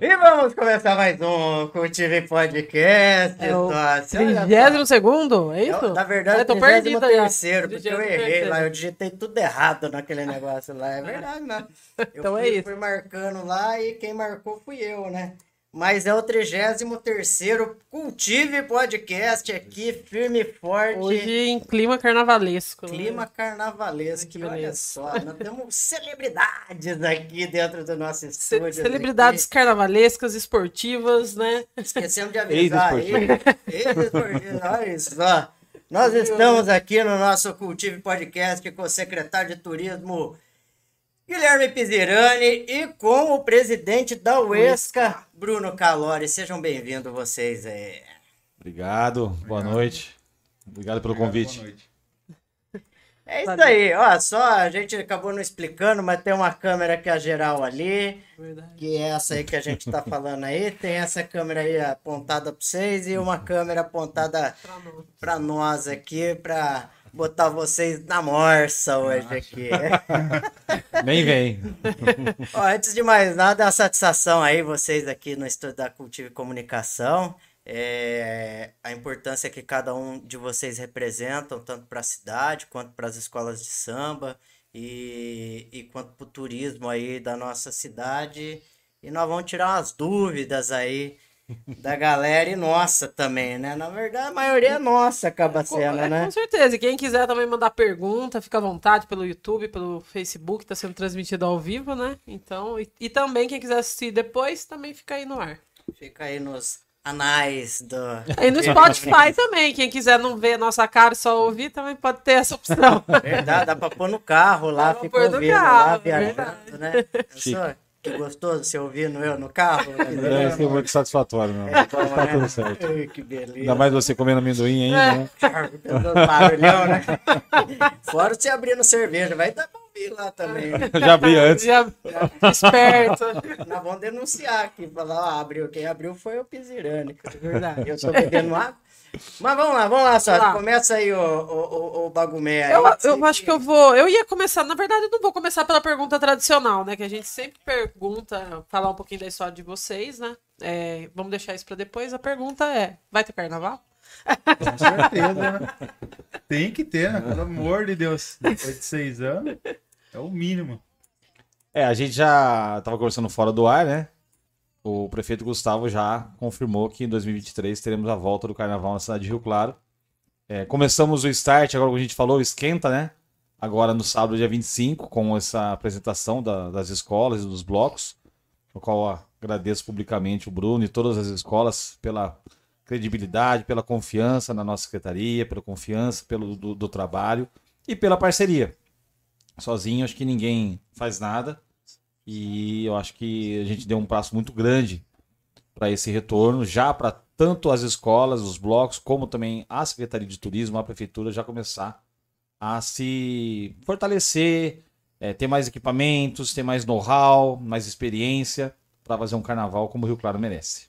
E vamos começar mais um Cultive Podcast. É. 32 segundo? É isso? Eu, na verdade, eu tô o perdida terceiro, porque eu 33º. errei lá, eu digitei tudo errado naquele negócio lá. É verdade, né? Eu Então é fui, isso. fui marcando lá e quem marcou fui eu, né? Mas é o 33 Cultive Podcast aqui, firme e forte. Hoje em clima carnavalesco. né? Clima carnavalesco, Que olha só, nós temos celebridades aqui dentro do nosso Ce- estúdio. celebridades carnavalescas, esportivas, né? Esquecemos de avisar aí. Ex-esportivo, Olha só. Nós estamos aqui no nosso Cultive Podcast com o secretário de Turismo Guilherme Pizirani e com o presidente da UESCA, Bruno Calori. Sejam bem-vindos vocês aí. Obrigado, boa noite. Obrigado pelo convite. Boa noite. É isso aí, ó, só a gente acabou não explicando, mas tem uma câmera que é a geral ali, Verdade. que é essa aí que a gente tá falando aí, tem essa câmera aí apontada para vocês e uma câmera apontada Pra nós. para nós aqui, para botar vocês na morsa hoje aqui. Nem vem. Ó, antes de mais nada, a satisfação aí, vocês aqui no Estúdio da Cultive Comunicação. É, a importância que cada um de vocês representam, tanto para a cidade quanto para as escolas de samba e, e quanto para o turismo aí da nossa cidade. E nós vamos tirar umas dúvidas aí da galera e nossa também, né? Na verdade, a maioria é nossa acaba sendo, É, né? Com certeza. E quem quiser também mandar pergunta, fica à vontade pelo YouTube, pelo Facebook, tá sendo transmitido ao vivo, né? Então, e, e também quem quiser assistir depois, também fica aí no ar. Fica aí nos anais do. Aí no Spotify também, quem quiser não ver nossa cara e só ouvir, também pode ter essa opção. Verdade, dá pra pôr no carro lá, Dá fica pôr no ouvindo carro, lá, é viajando, verdade. né? Chique. Que gostoso você ouvindo eu no carro. Deve ser muito satisfatório, não. É bom, Tá né? tudo certo. Ai, que beleza. Ainda mais você comendo amendoim ainda, né? Dando barulhão, né? Fora você abrindo cerveja, vai dar pra ouvir lá também. né? Já abri antes. Já, esperto. Nós vamos denunciar aqui, falar, ó, abriu. Quem abriu foi o Pizirani. Verdade. Eu tô bebendo água. Mas vamos lá, vamos lá, lá. Começa aí o, o, o, o bagumé aí. Eu, eu acho que eu vou. Eu ia começar, na verdade, eu não vou começar pela pergunta tradicional, né? Que a gente sempre pergunta, falar um pouquinho da história de vocês, né? É, vamos deixar isso pra depois. A pergunta é: vai ter carnaval? Com certeza, né? Tem que ter, né? Pelo amor de Deus. Depois de seis anos, é o mínimo. É, a gente já tava conversando fora do ar, né? O prefeito Gustavo já confirmou que em 2023 teremos a volta do carnaval na cidade de Rio Claro. É, começamos o start, agora como a gente falou, esquenta, né? Agora no sábado, dia 25, com essa apresentação da- das escolas e dos blocos, no qual agradeço publicamente o Bruno e todas as escolas pela credibilidade, pela confiança na nossa secretaria, pela confiança pelo do, do trabalho e pela parceria. Sozinho, acho que ninguém faz nada. E eu acho que a gente deu um passo muito grande para esse retorno, já para tanto as escolas, os blocos, como também a Secretaria de Turismo, a Prefeitura já começar a se fortalecer, eh, ter mais equipamentos, ter mais know-how, mais experiência para fazer um carnaval como o Rio Claro merece.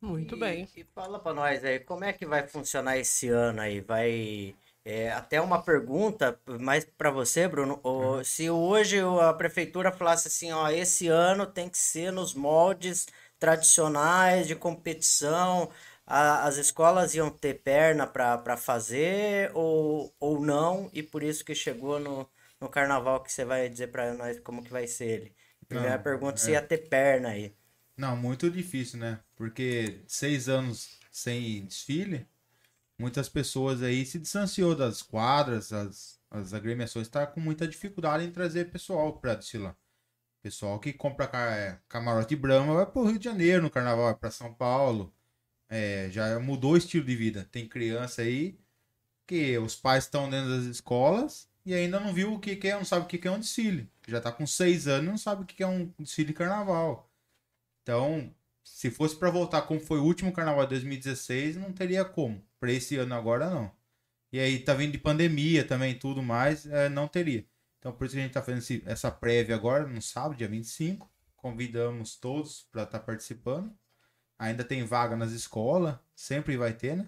Muito E- bem. E fala pra nós aí, como é que vai funcionar esse ano aí? Vai. É, até uma pergunta mais pra você, Bruno. O- Se hoje a prefeitura falasse assim, ó, esse ano tem que ser nos moldes tradicionais de competição, a- as escolas iam ter perna pra fazer ou, ou não? E por isso que chegou no, no carnaval que você vai dizer pra nós como que vai ser ele. Primeira Não, pergunta, se é. ia ter perna aí. Não, muito difícil, né? Porque seis anos sem desfile, muitas pessoas aí se distanciou das quadras, as, as agremiações estão com muita dificuldade em trazer pessoal para desfilar. Pessoal que compra é, camarote Brahma vai pro Rio de Janeiro no carnaval, vai pra São Paulo. É, já mudou o estilo de vida. Tem criança aí que os pais estão dentro das escolas e ainda não viu o que, que é, não sabe o que, que é um desfile. Já tá com seis anos e não sabe o que, que é um desfile de carnaval. Então, se fosse para voltar como foi o último carnaval de 2016, não teria como. Para esse ano agora, não. E aí tá vindo de pandemia também e tudo mais, é, não teria. Então, por isso que a gente tá fazendo esse- essa prévia agora, no sábado, dia 25. Convidamos todos para estar participando. Ainda tem vaga nas escolas, sempre vai ter, né?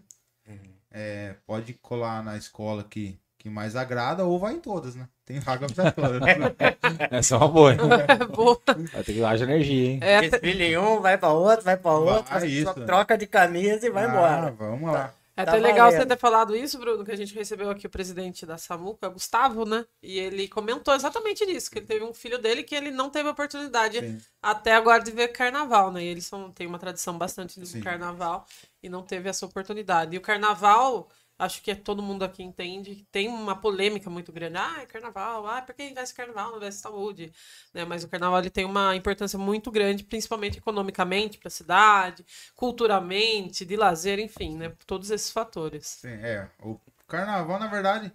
É, pode colar na escola que, que mais agrada, ou vai em todas, né? Tem vaga pra todas. Essa é uma boa. hein? Boa. Vai ter que haja energia, hein? É, Desfile em um, vai pra outro, vai pra outro, Vai, só isso. troca de camisa e vai Ah, embora. Vamos lá. É Tá até legal valendo. você ter falado isso, Bruno, que a gente recebeu aqui o presidente da Samuca, Gustavo, né? E ele comentou exatamente disso, que ele teve um filho dele que ele não teve oportunidade Sim. até agora de ver carnaval, né? E eles são, têm uma tradição bastante do Sim. carnaval e não teve essa oportunidade. E o carnaval, acho que todo mundo aqui entende, tem uma polêmica muito grande. Ah, é carnaval, ah, por que investe carnaval, não investe saúde? Né? Mas o carnaval ele tem uma importância muito grande, principalmente economicamente para a cidade, culturalmente, de lazer, enfim, né? Todos esses fatores. Sim, é. O carnaval, na verdade.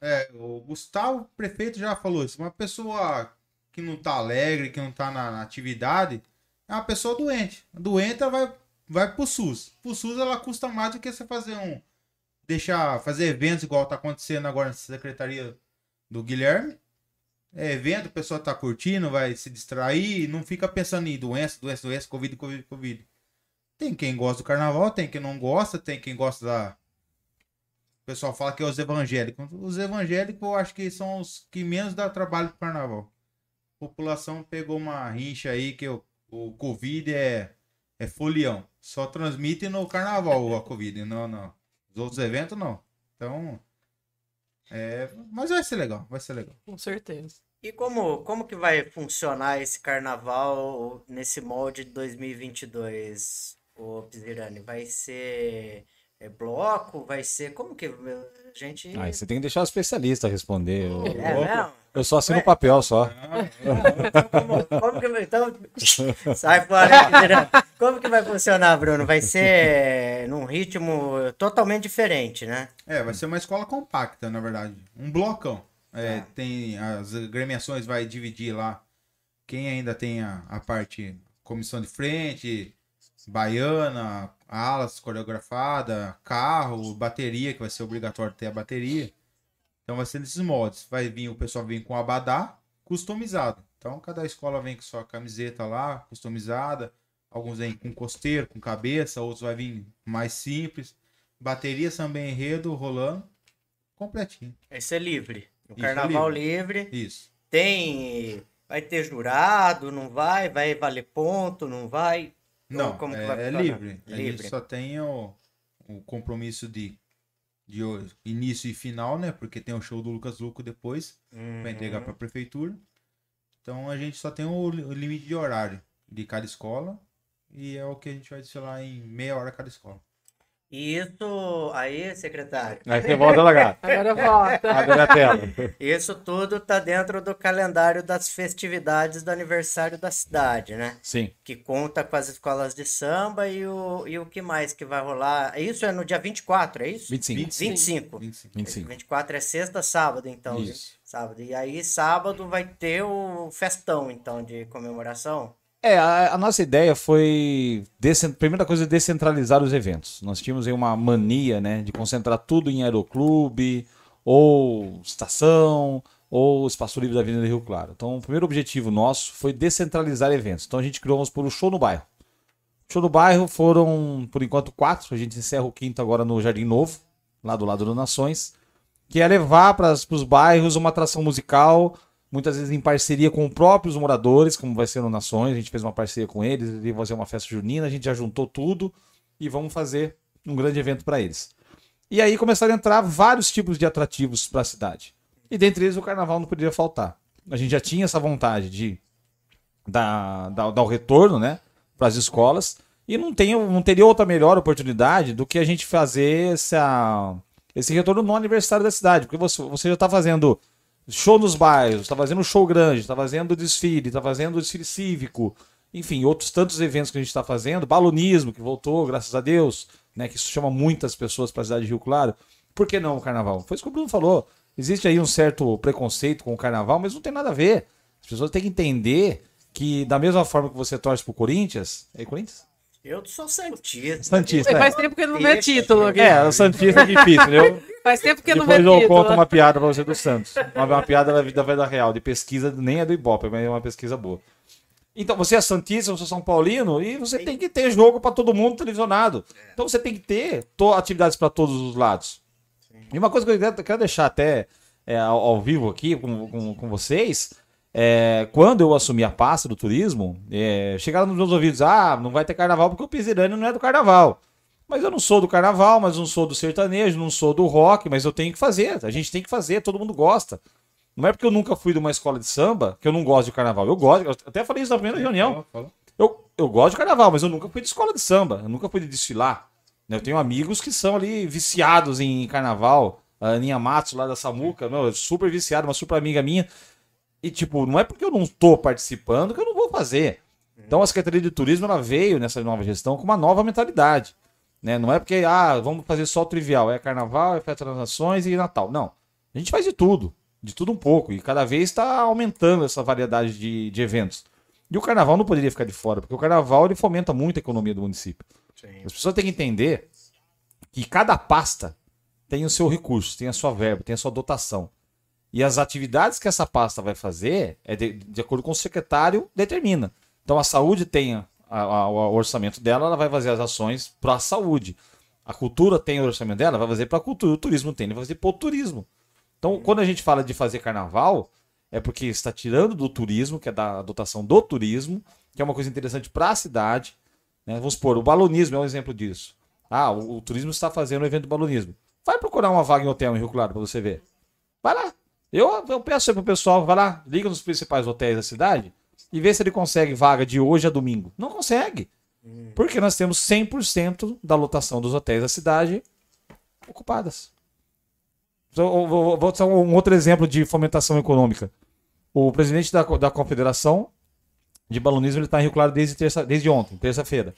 É, o Gustavo, prefeito, já falou isso. Uma pessoa que não tá alegre, que não tá na, na atividade, é uma pessoa doente. Doente, ela vai, vai pro SUS. Pro SUS, ela custa mais do que você fazer um. Deixar. Fazer eventos igual tá acontecendo agora na secretaria do Guilherme. É evento, a pessoa tá curtindo, vai se distrair, não fica pensando em doença, doença, doença, Covid, Covid, Covid. Tem quem gosta do carnaval, tem quem não gosta, tem quem gosta da. O pessoal fala que é os evangélicos. Os evangélicos eu acho que são os que menos dá trabalho pro carnaval. A população pegou uma rincha aí que o, o Covid é, é folião. Só transmite no carnaval a Covid. Não, não. Os outros eventos não. Então. É, mas vai ser legal, vai ser legal. Com certeza. E como, como que vai funcionar esse carnaval nesse molde de 2022, o Pizirani? Vai ser é, bloco? Vai ser. Como que a gente. Aí você tem que deixar o especialista responder. É mesmo? Eu só assino o papel só. Como, como que vai. Então, sai fora. Como que vai funcionar, Bruno? Vai ser num ritmo totalmente diferente, né? É, vai ser uma escola compacta, na verdade. Um blocão. É, Tá. Tem as agremiações, vai dividir lá. Quem ainda tem a, a parte comissão de frente, baiana, alas coreografada, carro, bateria, que vai ser obrigatório ter a bateria. Então vai ser nesses moldes. Vai vir, o pessoal vem com abadá customizado. Então cada escola vem com sua camiseta lá, customizada. Alguns vêm com costeiro, com cabeça, outros vai vir mais simples. Bateria também enredo rolando. Completinho. Vai ser livre. O Isso, é carnaval livre. Isso. Tem. Vai ter jurado, não vai? Vai valer ponto, não vai? Não, como que é, vai é funcionar? livre. A Livre. gente só tem o, o compromisso de, de início e final, né? Porque tem o show do Lucas Luco depois, para entregar Uhum. para a prefeitura. Então a gente só tem o limite de horário de cada escola e é o que a gente vai desfilar em meia hora cada escola. E isso aí, secretário, Aí você volta lá. Agora volta. Abre a tela. isso tudo tá dentro do calendário das festividades do aniversário da cidade, né? Sim. Que conta com as escolas de samba e o, e o que mais que vai rolar? Isso é no dia 24, é isso? 25. 25. 25. 25. 24 é sexta, sábado, então. né? Isso. Sábado. E aí, sábado vai ter o festão, então, de comemoração. É, a, a nossa ideia foi. Primeira coisa, descentralizar os eventos. Nós tínhamos aí uma mania, né, de concentrar tudo em aeroclube, ou estação, ou espaço livre da Avenida Rio Claro. Então, o primeiro objetivo nosso foi descentralizar eventos. Então, a gente criou, vamos por o show no bairro. Show no bairro foram, por enquanto, quatro. A gente encerra o quinto agora no Jardim Novo, lá do lado do Nações. Que é levar para os bairros uma atração musical muitas vezes em parceria com os próprios moradores, como vai ser no Nações, a gente fez uma parceria com eles, eles iam fazer uma festa junina, a gente já juntou tudo e vamos fazer um grande evento para eles. E aí começaram a entrar vários tipos de atrativos para a cidade. E dentre eles o carnaval não poderia faltar. A gente já tinha essa vontade de dar, dar, dar o retorno, né, para as escolas, e não, tem, não teria outra melhor oportunidade do que a gente fazer essa, esse retorno no aniversário da cidade, porque você, você já está fazendo show nos bairros, está fazendo show grande, está fazendo desfile, está fazendo desfile cívico, enfim, outros tantos eventos que a gente está fazendo, balonismo que voltou, graças a Deus, né, que isso chama muitas pessoas para a cidade de Rio Claro. Por que não o carnaval? Foi isso que o Bruno falou. Existe aí um certo preconceito com o carnaval, mas não tem nada a ver. As pessoas têm que entender que da mesma forma que você torce pro Corinthians, é Corinthians? Eu sou santista. Santista. Faz tempo que não vê Deixa, título aqui. É, o Santista é difícil, entendeu? Faz tempo que não vê Depois eu título. conto uma piada pra você do Santos. Uma, uma piada da vida, da vida real, de pesquisa, nem é do Ibope, mas é uma pesquisa boa. Então, você é Santista, você é São Paulino, e você tem que ter jogo pra todo mundo televisionado. Então você tem que ter to- atividades pra todos os lados. E uma coisa que eu quero, quero deixar até é, ao, ao vivo aqui com, com, com vocês. É, quando eu assumi a pasta do turismo, é, chegaram nos meus ouvidos: ah, não vai ter carnaval porque o Pisirani não é do carnaval. Mas eu não sou do carnaval, mas não sou do sertanejo, não sou do rock, mas eu tenho que fazer. A gente tem que fazer, todo mundo gosta. Não é porque eu nunca fui de uma escola de samba que eu não gosto de carnaval. Eu gosto, eu até falei isso na primeira reunião. Eu, eu gosto de carnaval, mas eu nunca fui de escola de samba. Eu nunca fui de desfilar. né? Eu tenho amigos que são ali viciados em carnaval. A Aninha Matos, lá da Samuca, meu, super viciada, uma super amiga minha. E, tipo, não é porque eu não tô participando que eu não vou fazer. Então, a Secretaria de Turismo, ela veio nessa nova gestão com uma nova mentalidade. Né? Não é porque, ah, vamos fazer só o trivial. É carnaval, é festa das nações e Natal. Não. A gente faz de tudo. De tudo um pouco. E cada vez está aumentando essa variedade de, de eventos. E o carnaval não poderia ficar de fora, porque o carnaval ele fomenta muito a economia do município. Sim. As pessoas têm que entender que cada pasta tem o seu recurso, tem a sua verba, tem a sua dotação. E as atividades que essa pasta vai fazer é de, de acordo com o secretário determina. Então a saúde tem a- a- o orçamento dela, ela vai fazer as ações para a saúde. A cultura tem o orçamento dela, vai fazer para a cultura. O turismo tem, ele vai fazer para o turismo. Então, quando a gente fala de fazer carnaval, é porque está tirando do turismo, que é da dotação do turismo, que é uma coisa interessante para a cidade. né? Vamos supor, o balonismo é um exemplo disso. Ah, o, o turismo está fazendo um evento de balonismo. Vai procurar uma vaga em hotel em Rio Claro para você ver. Vai lá. Eu, eu peço aí pro pessoal, vai lá, liga nos principais hotéis da cidade e vê se ele consegue vaga de hoje a domingo. Não consegue. Porque nós temos 100% da lotação dos hotéis da cidade ocupadas. Então, vou, dar um outro exemplo de fomentação econômica. O presidente da, da Confederação de Balonismo ele está em Rio Claro desde, terça, desde ontem, terça-feira.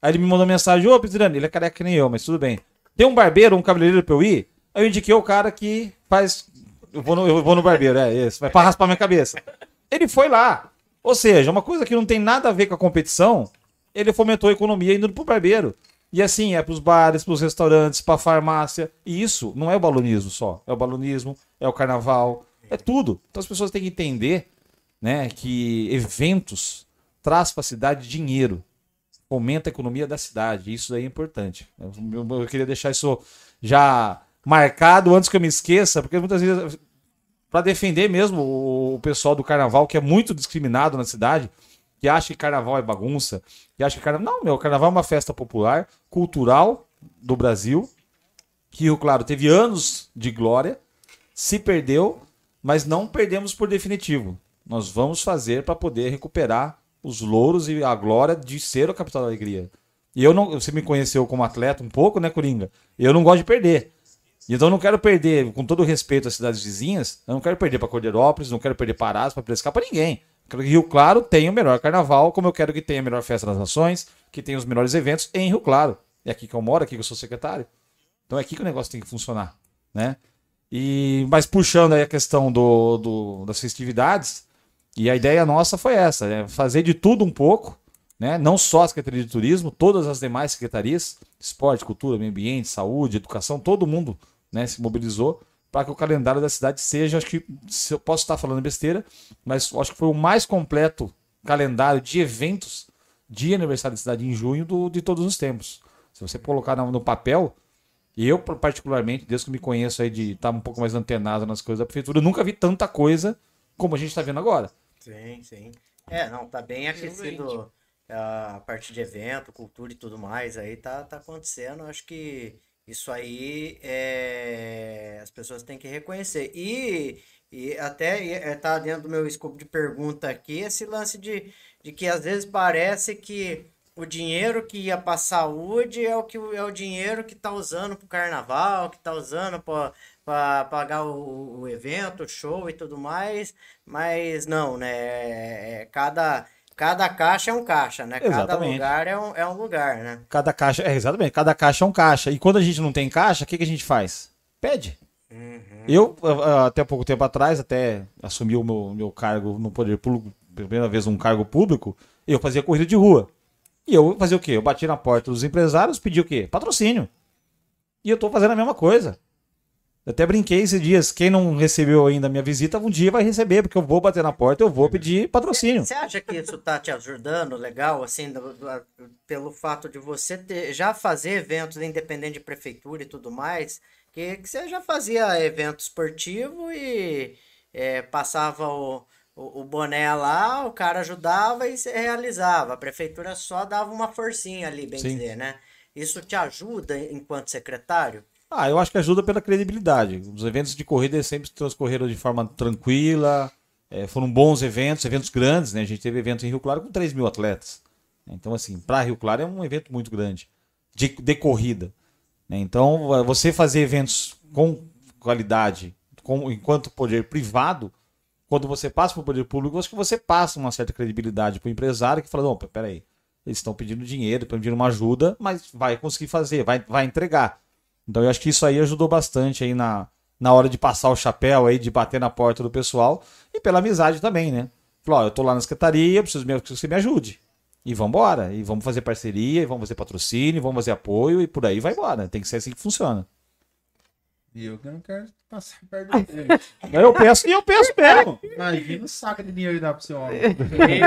Aí ele me mandou mensagem: Ô, Pizzirani, ele é careca que nem eu, mas tudo bem. Tem um barbeiro, um cabeleireiro pra eu ir? Aí eu indiquei o cara que faz. Eu vou no, eu vou no barbeiro, é esse, vai pra raspar minha cabeça. Ele foi lá. Ou seja, uma coisa que não tem nada a ver com a competição, ele fomentou a economia indo pro barbeiro. E assim, é pros bares, pros restaurantes, pra farmácia. E isso não é o balonismo só. É o balonismo, é o carnaval, é tudo. Então as pessoas têm que entender né, que eventos traz pra cidade dinheiro fomenta a economia da cidade. Isso daí é importante. Eu, eu- eu queria deixar isso já marcado antes que eu me esqueça, porque muitas vezes, para defender mesmo o, pessoal do carnaval, que é muito discriminado na cidade, que acha que carnaval é bagunça, que acha que carnaval. Não, meu, carnaval é uma festa popular, cultural do Brasil, que, Claro, teve anos de glória, se perdeu, mas não perdemos por definitivo. Nós vamos fazer para poder recuperar os louros e a glória de ser a capital da alegria. E eu não, você me conheceu como atleta um pouco, né, Coringa? Eu não gosto de perder. Então eu não quero perder, com todo respeito às cidades vizinhas, eu não quero perder para Cordeirópolis, não quero perder para Arás, para Prescar, para ninguém. Quero que Rio Claro tenha o melhor carnaval, como eu quero que tenha a melhor festa das nações, que tenha os melhores eventos em Rio Claro. É aqui que eu moro, aqui que eu sou secretário. Então é aqui que o negócio tem que funcionar, né? E, mas puxando aí a questão do, do- das festividades, e a ideia nossa foi essa, né? fazer de tudo um pouco, né? não só a Secretaria de Turismo, todas as demais secretarias, esporte, cultura, meio ambiente, saúde, educação, todo mundo né, se mobilizou para que o calendário da cidade seja, acho que, se eu posso estar falando besteira, mas acho que foi o mais completo calendário de eventos de aniversário da cidade em junho do, de todos os tempos. Se você colocar no, no papel, e eu, particularmente, desde que me conheço aí de estar um pouco mais antenado nas coisas da prefeitura, eu nunca vi tanta coisa como a gente está vendo agora. Sim, sim. É, não, tá bem aquecido a parte de evento, cultura e tudo mais, aí tá, tá acontecendo. Acho que isso aí é, as pessoas têm que reconhecer. E, e até é, tá dentro do meu escopo de pergunta aqui, esse lance de, de que às vezes parece que o dinheiro que ia para saúde é o que é o dinheiro que tá usando pro carnaval, que tá usando para para pagar o, o evento, o show e tudo mais, mas não, né? é- Cada, cada caixa é um caixa, né? Cada Exatamente. lugar é um, é um lugar, né? Cada caixa, é exatamente, cada caixa é um caixa. E quando a gente não tem caixa, o que, que a gente faz? Pede. Eu, ah, ah, até pouco tempo atrás, até assumi o meu, meu cargo no poder público, pela primeira vez um cargo público, eu fazia corrida de rua. E eu fazia o quê? Eu bati na porta dos empresários, pedi o quê? Patrocínio. E eu tô fazendo a mesma coisa. Eu até brinquei esses dias, quem não recebeu ainda a minha visita, um dia vai receber, porque eu vou bater na porta, eu vou pedir patrocínio. Você acha que isso tá te ajudando legal, assim, do- do- pelo fato de você ter, já fazer eventos independente de prefeitura e tudo mais, Que, que você já fazia evento esportivo e é, passava o, o, o boné lá, o cara ajudava e você realizava. A prefeitura só dava uma forcinha ali, bem Sim. dizer, né? Isso te ajuda enquanto secretário? Ah, eu acho que ajuda pela credibilidade. Os eventos de corrida sempre transcorreram de forma tranquila, eh, foram bons eventos, eventos grandes, né? A gente teve evento em Rio Claro com 3 mil atletas. Então, assim, para Rio Claro é um evento muito grande de, de corrida. né? Então, eh, você fazer eventos com qualidade, com, enquanto poder privado, quando você passa para o poder público, acho que você passa uma certa credibilidade para o empresário que fala, não, peraí, eles estão pedindo dinheiro, estão pedindo uma ajuda, mas vai conseguir fazer, vai, vai entregar. Então eu acho que isso aí ajudou bastante aí na, na hora de passar o chapéu aí, de bater na porta do pessoal e pela amizade também, né? Falou, ó, eu tô lá na secretaria, preciso me- que você me ajude. E vambora. E vamos fazer parceria, e vamos fazer patrocínio, vamos fazer apoio e por aí vai embora. Tem que ser assim que funciona. E eu que não quero passar perto dele. Eu peço e eu peço mesmo. Imagina o saco de dinheiro que dá pro seu homem.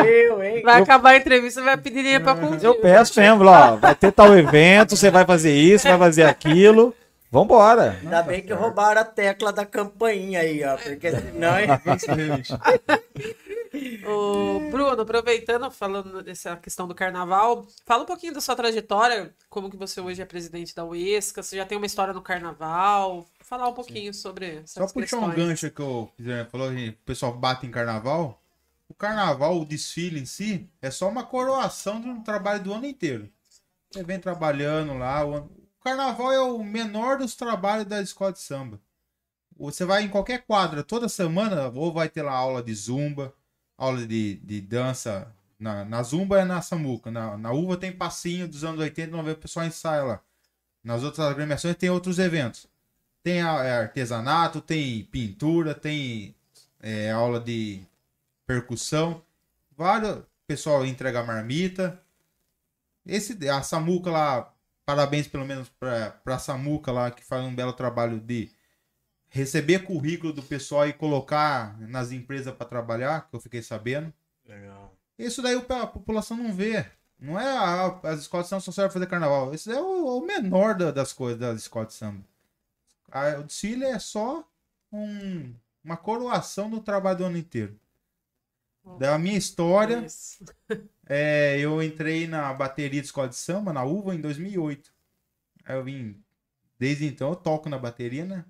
Eu, hein? Vai acabar a entrevista, vai pedir dinheiro pra contigo. Eu peço mesmo, ó, vai ter tal evento, você vai fazer isso, vai fazer aquilo. Vambora. Ainda bem que roubaram a tecla da campainha aí, ó. Porque senão. Ô, Bruno, aproveitando, falando dessa questão do carnaval, fala um pouquinho da sua trajetória, como que você hoje é presidente da UESCA, você já tem uma história no carnaval, falar um pouquinho sobre essas Só puxar um gancho que o Guilherme falou, que o pessoal bate em carnaval. O carnaval, o desfile em si, é só uma coroação do trabalho do ano inteiro. Você vem trabalhando lá. O, ano- o carnaval é o menor dos trabalhos da escola de samba. Você vai em qualquer quadra toda semana, ou vai ter lá aula de zumba, aula de, de dança. Na, na zumba é na Samuca. Na, na uva tem passinho dos anos 80 e 90, o pessoal ensaia lá. Nas outras agremiações tem outros eventos. Tem a- é, artesanato, tem pintura, tem é, aula de percussão. Vários. Pessoal entrega marmita. Esse, a Samuca lá, parabéns pelo menos pra, pra Samuca lá, que faz um belo trabalho de receber currículo do pessoal e colocar nas empresas para trabalhar, que eu fiquei sabendo. Legal. Isso daí a população não vê. Não é a- as escolas de samba só servem fazer carnaval. Isso é o, o menor da- das coisas das escolas de samba. A- o desfile é só um- uma coroação do trabalho do ano inteiro. Da minha história, Isso. é, eu entrei na bateria de escola de samba, na UVA, em 2008. Aí eu vim. Desde então eu toco na bateria, né?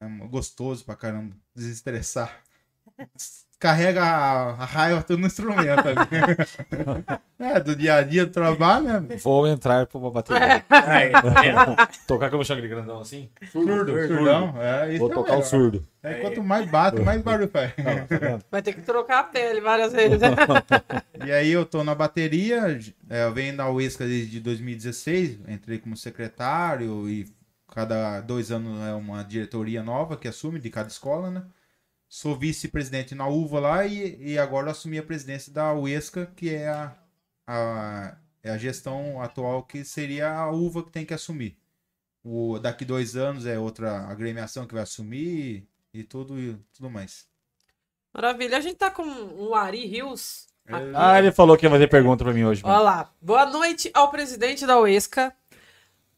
É gostoso pra caramba. Desestressar. Carrega a, a raiva todo no instrumento. é, do dia a dia do trabalho, né? Vou entrar pra uma bateria. Aí, tá? Tocar como chama aquele grandão assim? Surdo, surdão. É, isso Vou é tocar o surdo. É, quanto mais bate, mais barulho faz. Vai ter que trocar a pele várias vezes. E aí eu tô na bateria, é, eu venho da UESCA desde 2016, entrei como secretário e cada dois anos é uma diretoria nova que assume de cada escola, né? Sou vice-presidente na UVA lá e, e agora assumi a presidência da UESCA, que é a, a, é a gestão atual que seria a UVA que tem que assumir. O, daqui dois anos é outra agremiação que vai assumir e, e tudo, e tudo mais. Maravilha. A gente tá com o Ari Rios. aqui. Ah, ele falou que ia fazer pergunta pra mim hoje. Olha lá. Boa noite ao presidente da UESCA,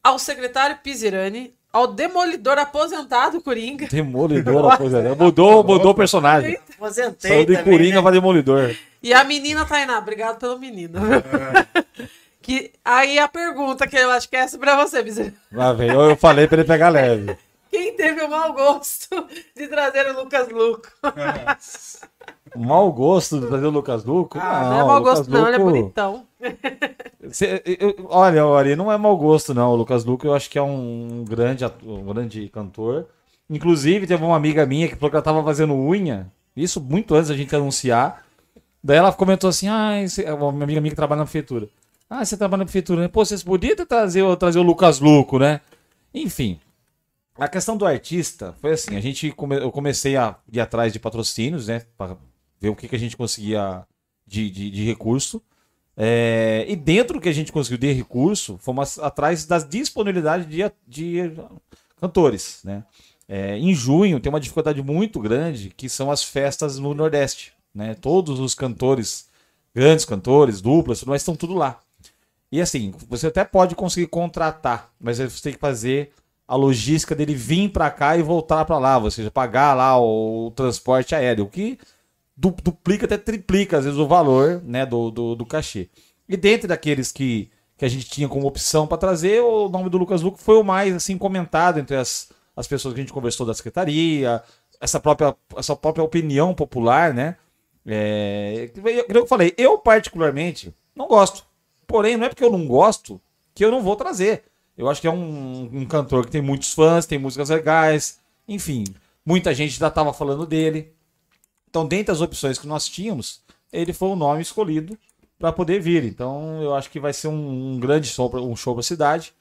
ao secretário Pizirani, ao demolidor aposentado Coringa. Demolidor, né? Mudou, mudou o personagem. Aposentei Saiu de também, Coringa né? pra Demolidor. E a menina Tainá, obrigado pelo menino. que, aí a pergunta que eu acho que é essa pra você, Bezerra. Lá vem. Eu falei pra ele pegar leve. Quem teve o mau gosto de trazer o Lucas Luco? O mau gosto de fazer o Lucas Luco? Ah, não, não, é mau Lucas gosto, não, ele é bonitão. Cê- eu- olha, Ori, não é mau gosto, não. O Lucas Luco eu acho que é um grande, atu- um grande cantor. Inclusive, teve uma amiga minha que falou que ela tava fazendo unha. Isso muito antes da gente anunciar. Daí ela comentou assim: ah, esse... uma amiga minha que trabalha na prefeitura. Ah, você trabalha na prefeitura, né? Pô, vocês podiam trazer, o- trazer o Lucas Luco, né? Enfim. A questão do artista foi assim: a gente come- eu comecei a ir atrás de patrocínios, né? Pra ver o que, que a gente conseguia de, de, de recurso. É, e dentro do que a gente conseguiu de recurso, fomos atrás das disponibilidades de, de cantores. Né? É, em junho tem uma dificuldade muito grande que são as festas no Nordeste. Né? Todos os cantores, grandes cantores, duplas, mais, estão tudo lá. E assim, você até pode conseguir contratar, mas você tem que fazer a logística dele vir para cá e voltar para lá, ou seja, pagar lá o, o transporte aéreo, o que du duplica até triplica às vezes o valor né, do, do, do cachê. E dentre daqueles que, que a gente tinha como opção para trazer, o nome do Lucas Luco foi o mais assim comentado entre as, as pessoas que a gente conversou da secretaria, essa própria, essa própria opinião popular, né? É, eu, eu falei, eu particularmente não gosto. Porém, não é porque eu não gosto que eu não vou trazer. Eu acho que é um, um cantor que tem muitos fãs, tem músicas legais, enfim. Muita gente já estava falando dele. Então, dentre as opções que nós tínhamos, ele foi o nome escolhido para poder vir. Então, eu acho que vai ser um, um grande show, um show para a cidade.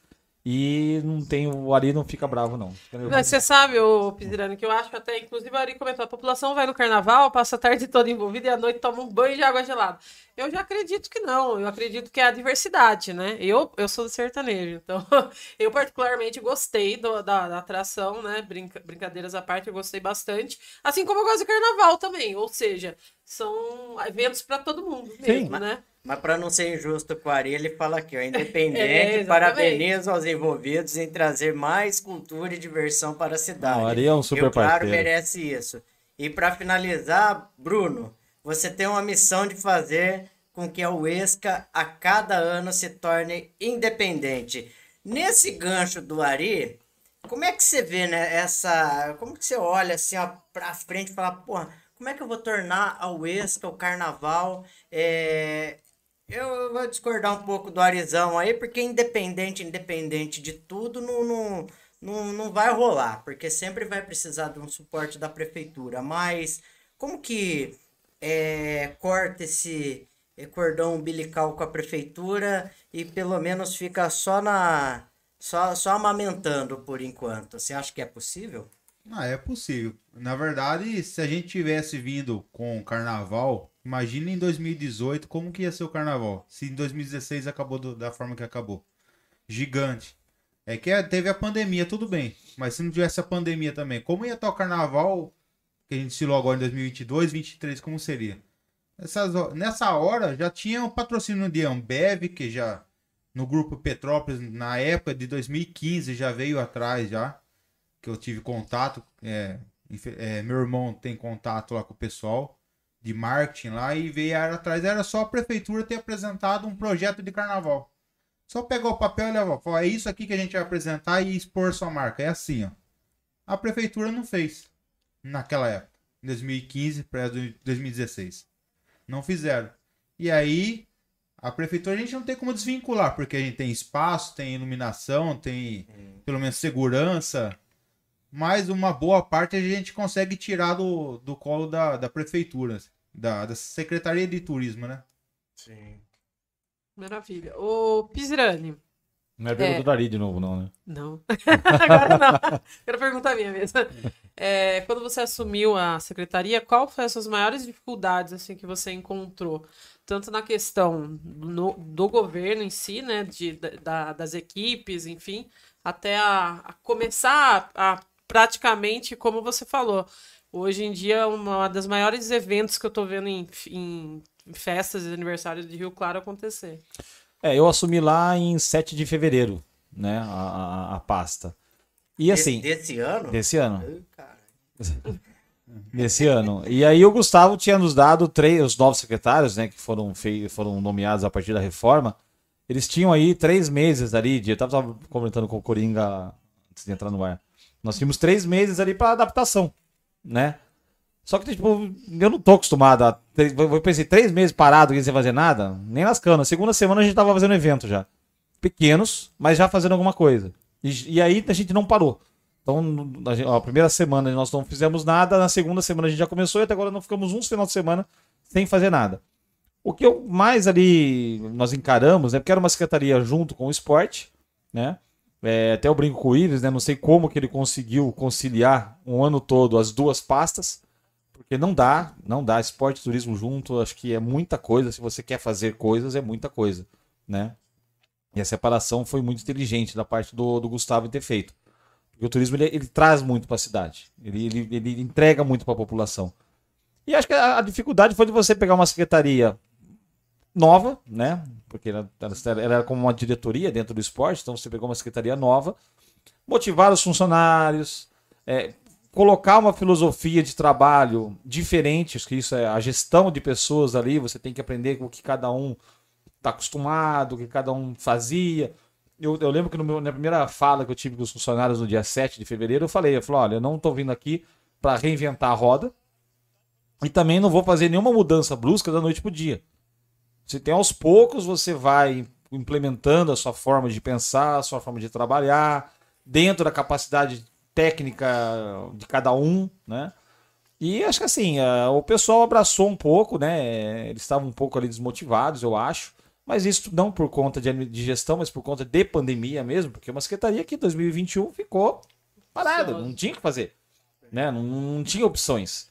E não tem, o Ari não fica bravo, não. Mas você sabe, o Pizirano, que eu acho até, inclusive, o Ari comentou: a população vai no carnaval, passa a tarde toda envolvida e à noite toma um banho de água gelada. Eu já acredito que não, eu acredito que é a diversidade, né? Eu, eu sou do sertanejo, então eu particularmente gostei do, da, da, atração, né? Brinca, brincadeiras à parte, eu gostei bastante. Assim como eu gosto de carnaval também, ou seja, são eventos para todo mundo mesmo, Sim. né? Mas para não ser injusto com o Ari, ele fala aqui, ó, independente, é, parabenizo aos envolvidos em trazer mais cultura e diversão para a cidade. Não, o Ari é um super parceiro. claro, merece isso. E para finalizar, Bruno, você tem uma missão de fazer com que a UESCA a cada ano se torne independente. Nesse gancho do Ari, como é que você vê, né, essa... Como que você olha assim, ó, pra frente e fala, porra, como é que eu vou tornar a UESCA, o carnaval, é, eu vou discordar um pouco do Arizão aí, porque independente, independente de tudo, não, não, não, não vai rolar, porque sempre vai precisar de um suporte da prefeitura. Mas como que é, corta esse cordão umbilical com a prefeitura e pelo menos fica só na só, só amamentando por enquanto? Você acha que é possível? Ah, é possível. Na verdade, se a gente tivesse vindo com carnaval Imagina em 2018 como que ia ser o carnaval. Se em 2016 acabou do, da forma que acabou. Gigante. É que é, teve a pandemia, tudo bem. Mas se não tivesse a pandemia também, como ia estar o carnaval que a gente desfilou agora em 2022, 2023, como seria? Essas, nessa hora já tinha o patrocínio de Ambev, que já no grupo Petrópolis, na época de 2015, já veio atrás já. Que eu tive contato. É, é, meu irmão tem contato lá com o pessoal de marketing lá e veio atrás. Era só a prefeitura ter apresentado um projeto de carnaval. Só pegar o papel e levar. Falou, é isso aqui que a gente vai apresentar e expor sua marca. É assim, ó. A prefeitura não fez naquela época, em 2015 para 2016. Não fizeram. E aí, a prefeitura a gente não tem como desvincular, porque a gente tem espaço, tem iluminação, tem hum. pelo menos segurança mas uma boa parte a gente consegue tirar do, do colo da, da prefeitura, da, da Secretaria de Turismo, né? Sim. Maravilha. Ô, Pisirani. Não é pergunta é... do Ari de novo, não, né? Não. Agora não. Quero perguntar a minha mesmo. É, quando você assumiu a secretaria, qual foi as suas maiores dificuldades assim que você encontrou? Tanto na questão no, do governo em si, né? De, da, das equipes, enfim, até a, a começar a praticamente, como você falou, hoje em dia uma das maiores eventos que eu tô vendo em, em festas e aniversários de Rio Claro acontecer. É, eu assumi lá em 7 de fevereiro, né, a, a, a pasta. E assim... Desse ano? Desse ano. Desse ano. E aí o Gustavo tinha nos dado três, os novos secretários, né, que foram, fei, foram nomeados a partir da reforma, eles tinham aí três meses ali, de, eu tava comentando com o Coringa antes de entrar no ar, nós tínhamos três meses ali para adaptação, né? Só que, tipo, eu não tô acostumado a. Eu pensei, três meses parado sem fazer nada? Nem nas canas. Segunda semana a gente tava fazendo evento já. Pequenos, mas já fazendo alguma coisa. E, e aí a gente não parou. Então, a, a, primeira semana nós não fizemos nada, na segunda semana a gente já começou e até agora não ficamos um final de semana sem fazer nada. O que eu mais ali nós encaramos, né? Porque era uma secretaria junto com o esporte, né? É, até eu brinco com o Ives, né? Não sei como que ele conseguiu conciliar um ano todo as duas pastas, porque não dá, não dá. Esporte e turismo junto, acho que é muita coisa. Se você quer fazer coisas, é muita coisa, né? E a separação foi muito inteligente da parte do, do Gustavo em ter feito. Porque o turismo ele, ele traz muito para a cidade, ele, ele, ele entrega muito para a população. E acho que a, a dificuldade foi de você pegar uma secretaria nova, né? Porque ela, era como uma diretoria dentro do esporte, então você pegou uma secretaria nova, motivar os funcionários, é, colocar uma filosofia de trabalho diferente, que isso é a gestão de pessoas ali, você tem que aprender com o que cada um está acostumado, o que cada um fazia. Eu, eu lembro que meu, na primeira fala que eu tive com os funcionários no dia 7 de fevereiro, eu falei, eu falei, olha, eu não estou vindo aqui para reinventar a roda e também não vou fazer nenhuma mudança brusca da noite para o dia. Você tem aos poucos, você vai implementando a sua forma de pensar, a sua forma de trabalhar, dentro da capacidade técnica de cada um, né? E acho que assim, o pessoal abraçou um pouco, né? Eles estavam um pouco ali desmotivados, eu acho. Mas isso não por conta de, de gestão, mas por conta de pandemia mesmo, porque uma secretaria que em 2021 ficou parada, não tinha o que fazer, né? Não, não tinha opções.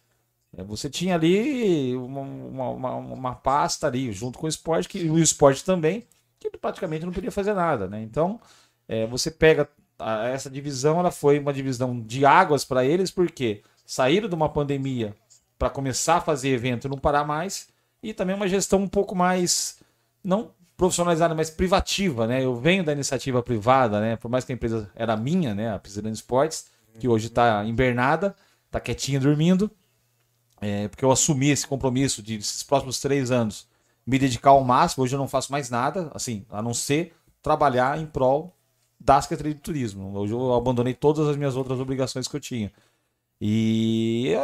É, você tinha ali uma, uma, uma, pasta ali, junto com o esporte, que, o esporte também, que praticamente não podia fazer nada, né? Então, é, você pega a, essa divisão, ela foi uma divisão de águas para eles, porque saíram de uma pandemia para começar a fazer evento e não parar mais, e também uma gestão um pouco mais, não profissionalizada, mas privativa, né? Eu venho da iniciativa privada, né? Por mais que a empresa era minha, né? A Pisirane Sports, que hoje está invernada, está quietinha dormindo, é, porque eu assumi esse compromisso de esses próximos três anos me dedicar ao máximo. Hoje eu não faço mais nada, assim, a não ser trabalhar em prol da Secretaria de Turismo. Hoje eu abandonei todas as minhas outras obrigações que eu tinha. E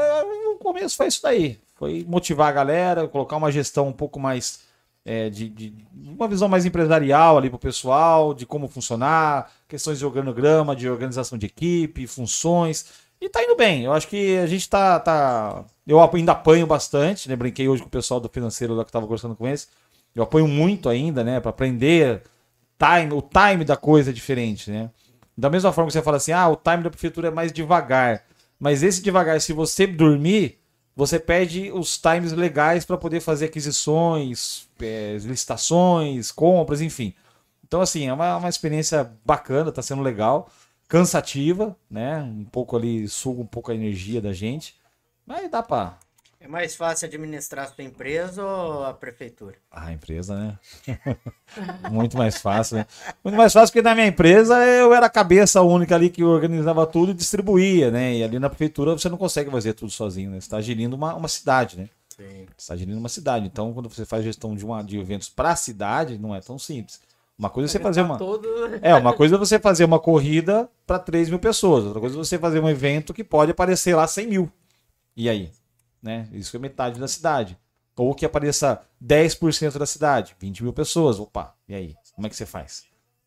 o começo foi isso daí. Foi motivar a galera, colocar uma gestão um pouco mais é, de, de, uma visão mais empresarial ali para o pessoal, de como funcionar, questões de organograma, de organização de equipe, funções. E tá indo bem. Eu acho que a gente tá. tá... Eu ainda apanho bastante, né? Brinquei hoje com o pessoal do financeiro lá que tava conversando com eles. Eu apanho muito ainda, né? Para aprender time, o time da coisa é diferente, né? Da mesma forma que você fala assim, ah, o time da prefeitura é mais devagar. Mas esse devagar, se você dormir, você perde os times legais para poder fazer aquisições, é, licitações, compras, enfim. Então, assim, é uma, uma experiência bacana, tá sendo legal, cansativa, né? Um pouco ali, suga um pouco a energia da gente. Mas dá para é mais fácil administrar a sua empresa ou a prefeitura? Ah, a empresa, né? Muito mais fácil, né? Muito mais fácil porque na minha empresa eu era a cabeça única ali que organizava tudo e distribuía, né? E ali na prefeitura você não consegue fazer tudo sozinho, né? Você está gerindo uma, uma cidade, né? Sim. Você está gerindo uma cidade. Então, quando você faz gestão de, uma, de eventos para a cidade, não é tão simples. Uma coisa é você fazer uma. Todo... É, uma coisa é você fazer uma corrida para 3 mil pessoas. Outra coisa é você fazer um evento que pode aparecer lá 100 mil. E aí? né? Isso é metade da cidade. Ou que apareça 10% da cidade, 20 mil pessoas. Opa, e aí? Como é que você faz?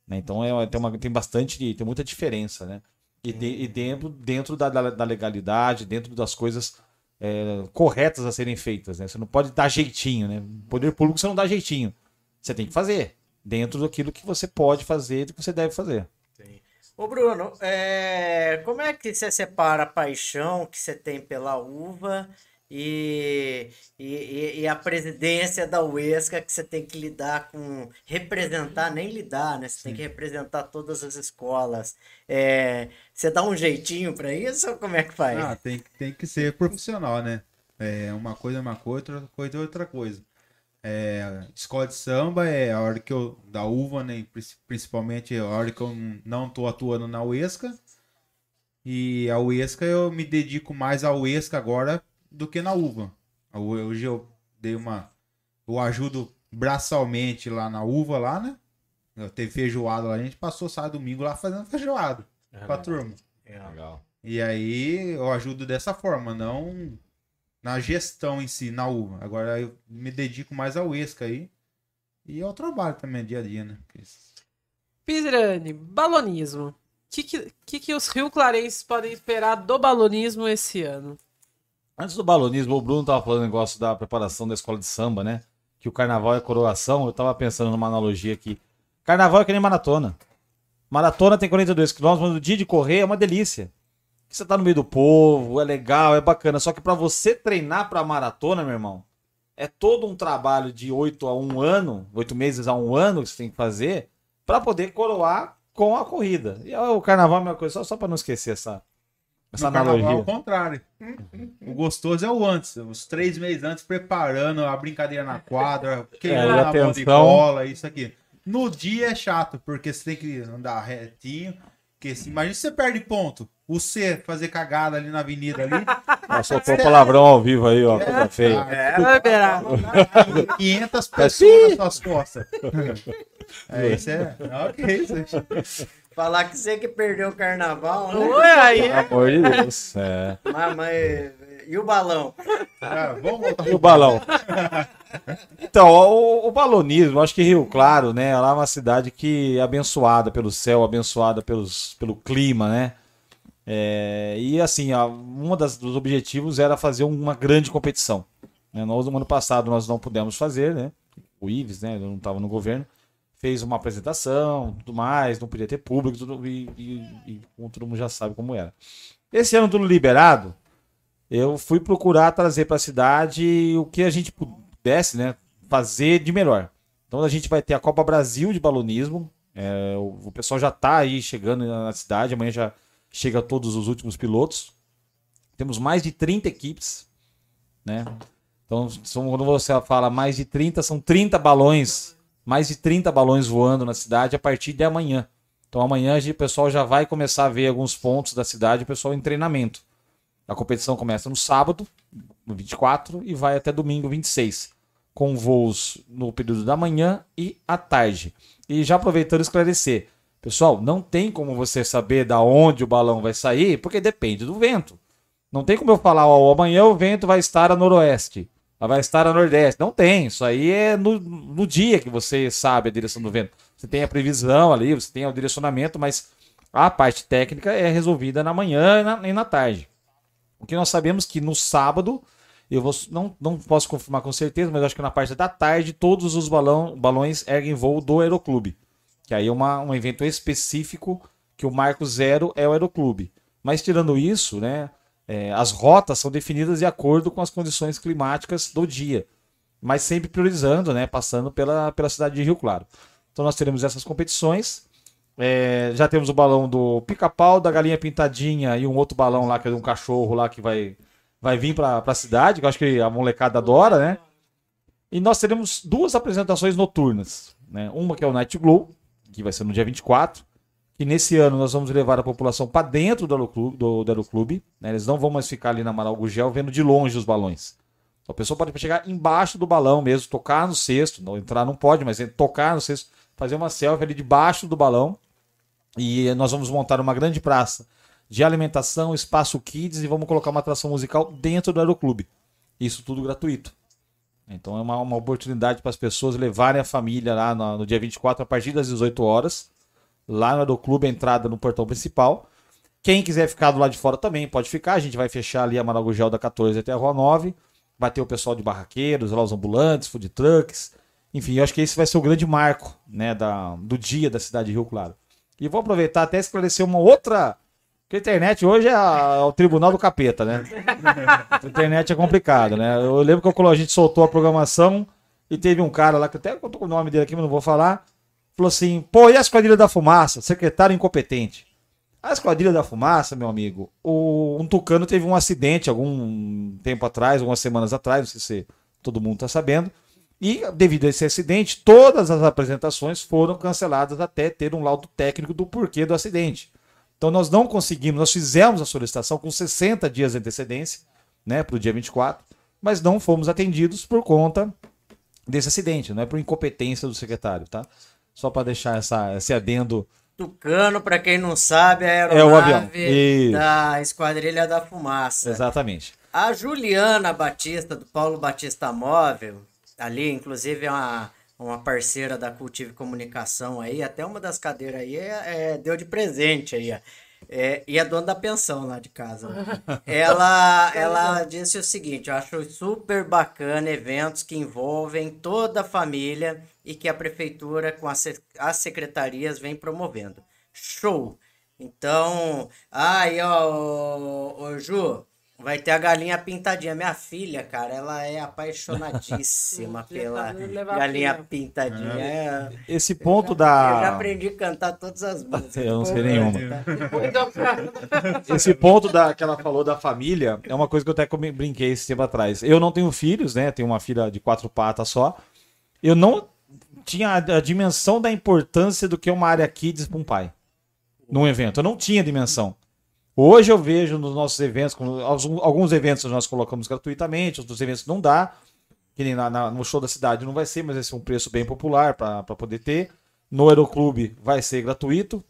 Né? Então é, tem, uma, tem bastante, tem muita diferença, né? E, de, e dentro, dentro da, da, da, legalidade, dentro das coisas é, corretas a serem feitas, né? Você não pode dar jeitinho, né? Poder público você não dá jeitinho. Você tem que fazer dentro daquilo que você pode fazer e do que você deve fazer. Sim. Ô Bruno, é... como é que você separa a paixão que você tem pela uva e, e, e, a presidência da UESCA que você tem que lidar com, representar, nem lidar, né? Você Sim. tem que representar todas as escolas. É, você dá um jeitinho para isso ou como é que faz? Ah, tem, tem que ser profissional, né? É, uma coisa é uma coisa, outra coisa é outra coisa. É, escola de samba é a hora que eu, da uva, né? Principalmente a hora que eu não tô atuando na UESCA. E a UESCA eu me dedico mais à UESCA agora do que na uva. Hoje eu dei uma. Eu ajudo braçalmente lá na uva, lá, né? Eu teve feijoada lá, a gente passou sábado domingo lá fazendo feijoada é, pra turma. É. Legal. E aí eu ajudo dessa forma, não na gestão em si, na uva. Agora eu me dedico mais ao ESCA aí. E ao trabalho também, dia a dia, né? Pizrani, balonismo. O que, que, que os Rio Clarenses podem esperar do balonismo esse ano? Antes do balonismo, o Bruno tava falando negócio da preparação da escola de samba, né? Que o carnaval é coroação. Eu tava pensando numa analogia aqui. Carnaval é que nem maratona. Maratona tem 42 km, mas no dia de correr é uma delícia. Você tá no meio do povo, é legal, é bacana. Só que para você treinar pra maratona, meu irmão, é todo um trabalho de 8 a 1 ano, 8 meses a 1 ano que você tem que fazer para poder coroar com a corrida. E o carnaval é a mesma coisa, só, só para não esquecer essa, essa no analogia. Carnaval, ao contrário. O gostoso é o antes, os três meses antes, preparando a brincadeira na quadra, queimando é, a bola de bola, isso aqui. No dia é chato, porque você tem que andar retinho. Porque se, imagina se você perde ponto. O C fazer cagada ali na avenida ali. Ah, soltou o palavrão ao vivo aí, ó. Coisa feia. É, vai virar. 500 pessoas nas suas costas. É, isso é. Ok, isso é. Falar que você que perdeu o carnaval, né? Oi, aí. Pelo amor de Deus. É. Mas, mas- e o balão? Ah, vamos voltar E o balão? Então, o, o balonismo, acho que Rio Claro, né? Ela é uma cidade que é abençoada pelo céu, abençoada pelos, pelo clima, né? É, e assim, um dos objetivos era fazer uma grande competição. né? Nós, no ano passado, nós não pudemos fazer, né? O Ives, né? Não estava no governo. Fez uma apresentação, tudo mais, não podia ter público, tudo, e, e, e todo mundo já sabe como era. Esse ano, tudo liberado, eu fui procurar trazer para a cidade o que a gente pudesse, né, fazer de melhor. Então a gente vai ter a Copa Brasil de balonismo. é, o, o pessoal já está aí chegando na cidade, amanhã já chega todos os últimos pilotos. Temos mais de 30 equipes, né? Então, quando você fala mais de 30, são 30 balões, mais de 30 balões voando na cidade a partir de amanhã. Então amanhã a o pessoal já vai começar a ver alguns pontos da cidade, o pessoal em treinamento. A competição começa no sábado, no 24, e vai até domingo 26, com voos no período da manhã e à tarde. E já aproveitando esclarecer, pessoal, não tem como você saber da onde o balão vai sair, porque depende do vento. Não tem como eu falar, ó, amanhã o vento vai estar a noroeste, vai estar a nordeste. Não tem, isso aí é no, no dia que você sabe a direção do vento. Você tem a previsão ali, você tem o direcionamento, mas a parte técnica é resolvida na manhã e na, e na tarde. O que nós sabemos que no sábado, eu vou, não, não posso confirmar com certeza, mas acho que na parte da tarde todos os balão, balões erguem voo do Aeroclube. Que aí é uma, um evento específico que o marco zero é o Aeroclube. Mas tirando isso, né, é, as rotas são definidas de acordo com as condições climáticas do dia. Mas sempre priorizando, né, passando pela, pela cidade de Rio Claro. Então nós teremos essas competições. É, já temos o balão do pica-pau, da galinha pintadinha e um outro balão lá que é de um cachorro lá que vai, vai vir para a cidade, que eu acho que a molecada adora, né? E nós teremos duas apresentações noturnas. Né? Uma que é o Night Glow, que vai ser no dia 24. Que nesse ano nós vamos levar a população para dentro do Aeroclube. Do, do Aeroclube né? Eles não vão mais ficar ali na Amaral Gugel vendo de longe os balões. Então, a pessoa pode chegar embaixo do balão mesmo, tocar no cesto. Não entrar não pode, mas tocar no cesto, fazer uma selfie ali debaixo do balão. E nós vamos montar uma grande praça de alimentação, espaço kids e vamos colocar uma atração musical dentro do Aeroclube. Isso tudo gratuito. Então é uma, uma oportunidade para as pessoas levarem a família lá no, no dia 24 a partir das 18 horas. Lá no Aeroclube, a entrada no portão principal. Quem quiser ficar do lado de fora também pode ficar. A gente vai fechar ali a Maragugel da 14 até a Rua 9. Vai ter o pessoal de barraqueiros, lá os ambulantes, food trucks. Enfim, eu acho que esse vai ser o grande marco né, da, do dia da cidade de Rio Claro. E vou aproveitar até esclarecer uma outra. Porque a internet hoje é, a- é o tribunal do capeta, né? A internet é complicado, né? Eu lembro que a gente soltou a programação e teve um cara lá, que até com o nome dele aqui, mas não vou falar. Falou assim: pô, e a Esquadrilha da Fumaça? Secretário incompetente. A Esquadrilha da Fumaça, meu amigo, o, um tucano teve um acidente algum tempo atrás, algumas semanas atrás, não sei se todo mundo tá sabendo. E devido a esse acidente, todas as apresentações foram canceladas até ter um laudo técnico do porquê do acidente. Então nós não conseguimos, nós fizemos a solicitação com 60 dias de antecedência, né, para o dia 24, mas não fomos atendidos por conta desse acidente, não é por incompetência do secretário, tá? Só para deixar essa, esse adendo. Tucano, pra quem não sabe, é a É o avião. aeronave Isso. da Esquadrilha da Fumaça. Exatamente. A Juliana Batista, do Paulo Batista Móvel, ali, inclusive, é uma, uma parceira da Cultive Comunicação aí, até uma das cadeiras aí é, é- deu de presente aí. É, e é dona da pensão lá de casa. ó. Ela, ela disse o seguinte: eu acho super bacana eventos que envolvem toda a família e que a prefeitura, com as, as secretarias, vem promovendo. Show! Então, aí, ó, ô, ô, Ju, vai ter a galinha pintadinha. Minha filha, cara, ela é apaixonadíssima pela galinha pintadinha. É, Esse ponto eu já da. aprendi a cantar todas as músicas. Eu não sei nenhuma. Cara, Esse ponto da, que ela falou da família é uma coisa que eu até brinquei esse tempo atrás. Eu não tenho filhos, né? Tenho uma filha de quatro patas só. Eu não tinha a, a dimensão da importância do que é uma área kids para um pai. num evento. Eu não tinha dimensão. Hoje eu vejo nos nossos eventos, alguns- eventos nós colocamos gratuitamente, outros eventos não dá. Que nem na- na- no show da cidade não vai ser, mas vai ser um preço bem popular para poder ter. No Aeroclube vai ser gratuito,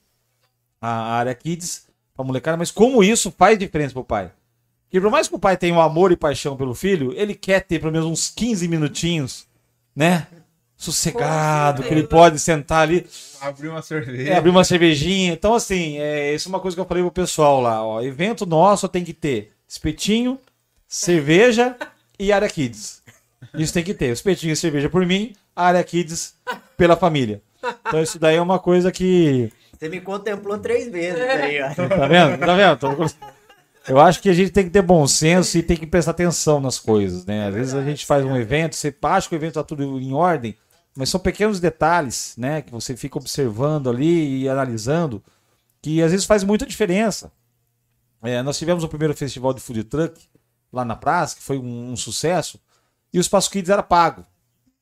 a área Kids, pra molecada. Mas como isso faz diferença pro pai? Porque por mais que o pai tenha um amor e paixão pelo filho, ele quer ter pelo menos uns 15 minutinhos, né? Sossegado, que ele pode sentar ali, Abrir uma cerveja. é, abrir uma cervejinha. Então, assim, é, isso é uma coisa que eu falei pro pessoal lá. Ó, evento nosso tem que ter espetinho, cerveja e área kids. Isso tem que ter. Espetinho e cerveja por mim, área kids pela família. Então, isso daí é uma coisa que. Você me contemplou três vezes aí, ó. Tá vendo? Tá vendo? Tô- Eu acho que a gente tem que ter bom senso e tem que prestar atenção nas coisas, né? Às vezes a gente faz um evento, você acha que o evento tá tudo em ordem, mas são pequenos detalhes, né? Que você fica observando ali e analisando, que às vezes faz muita diferença. É, nós tivemos o primeiro festival de food truck lá na praça, que foi um, um sucesso, e o Espaço Kids era pago,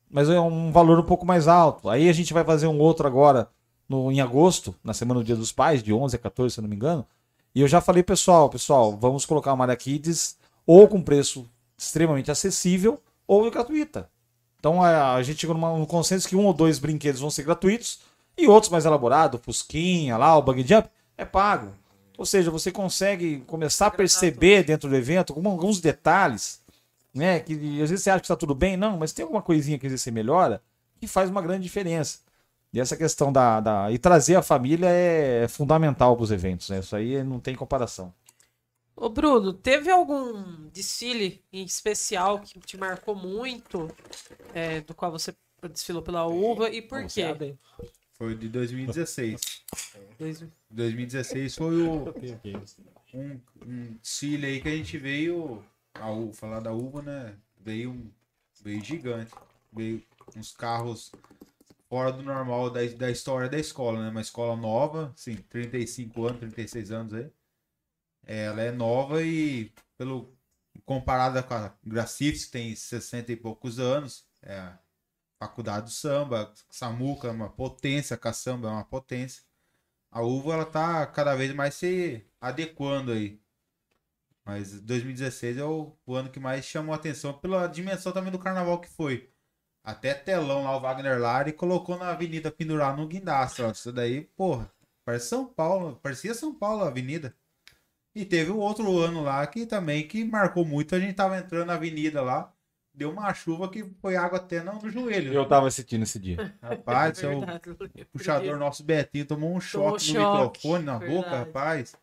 mas é um valor um pouco mais alto. Aí a gente vai fazer um outro agora no, em agosto, na semana do Dia dos Pais, de 11 a 14, se não me engano. E eu já falei, pessoal, pessoal, vamos colocar a Maria Kids ou com preço extremamente acessível ou gratuita. Então a, a gente chegou numa, num consenso que um ou dois brinquedos vão ser gratuitos e outros mais elaborados, Fusquinha lá, o Bug Jump, é pago. Ou seja, você consegue começar a perceber dentro do evento alguns detalhes, né? Que às vezes você acha que está tudo bem, não, mas tem alguma coisinha que às vezes você melhora que faz uma grande diferença. E essa questão da, da- E trazer a família é fundamental para os eventos, né? Isso aí não tem comparação. Ô Bruno, teve algum desfile em especial que te marcou muito, é, do qual você desfilou pela uva e por quê? Foi de 2016. Dois- 2016 foi o, um, um desfile aí que a gente veio. A uva, falar da uva, né? Veio, um- veio gigante. Veio uns carros fora do normal da, da história da escola, né? Uma escola nova, sim, 35 anos, 36 anos aí. É, Ela é nova e, pelo comparada com a Gracifes, que tem 60 e poucos anos, é faculdade do samba, Samuca é uma potência, caçamba é uma potência a uva ela tá cada vez mais se adequando aí. Mas 2016 é o, ano que mais chamou a atenção pela dimensão também do carnaval que foi. Até telão lá o Wagner Lari colocou na avenida pendurar no guindaste. Isso daí, porra, parece São Paulo, parecia São Paulo a avenida. E teve um outro ano lá que também que marcou muito. A gente tava entrando na avenida lá, deu uma chuva que foi água até no, no joelho. Eu tava assistindo esse dia. Rapaz, É verdade, lembro puxador nosso Betinho tomou um choque no choque, microfone, na verdade. boca, rapaz.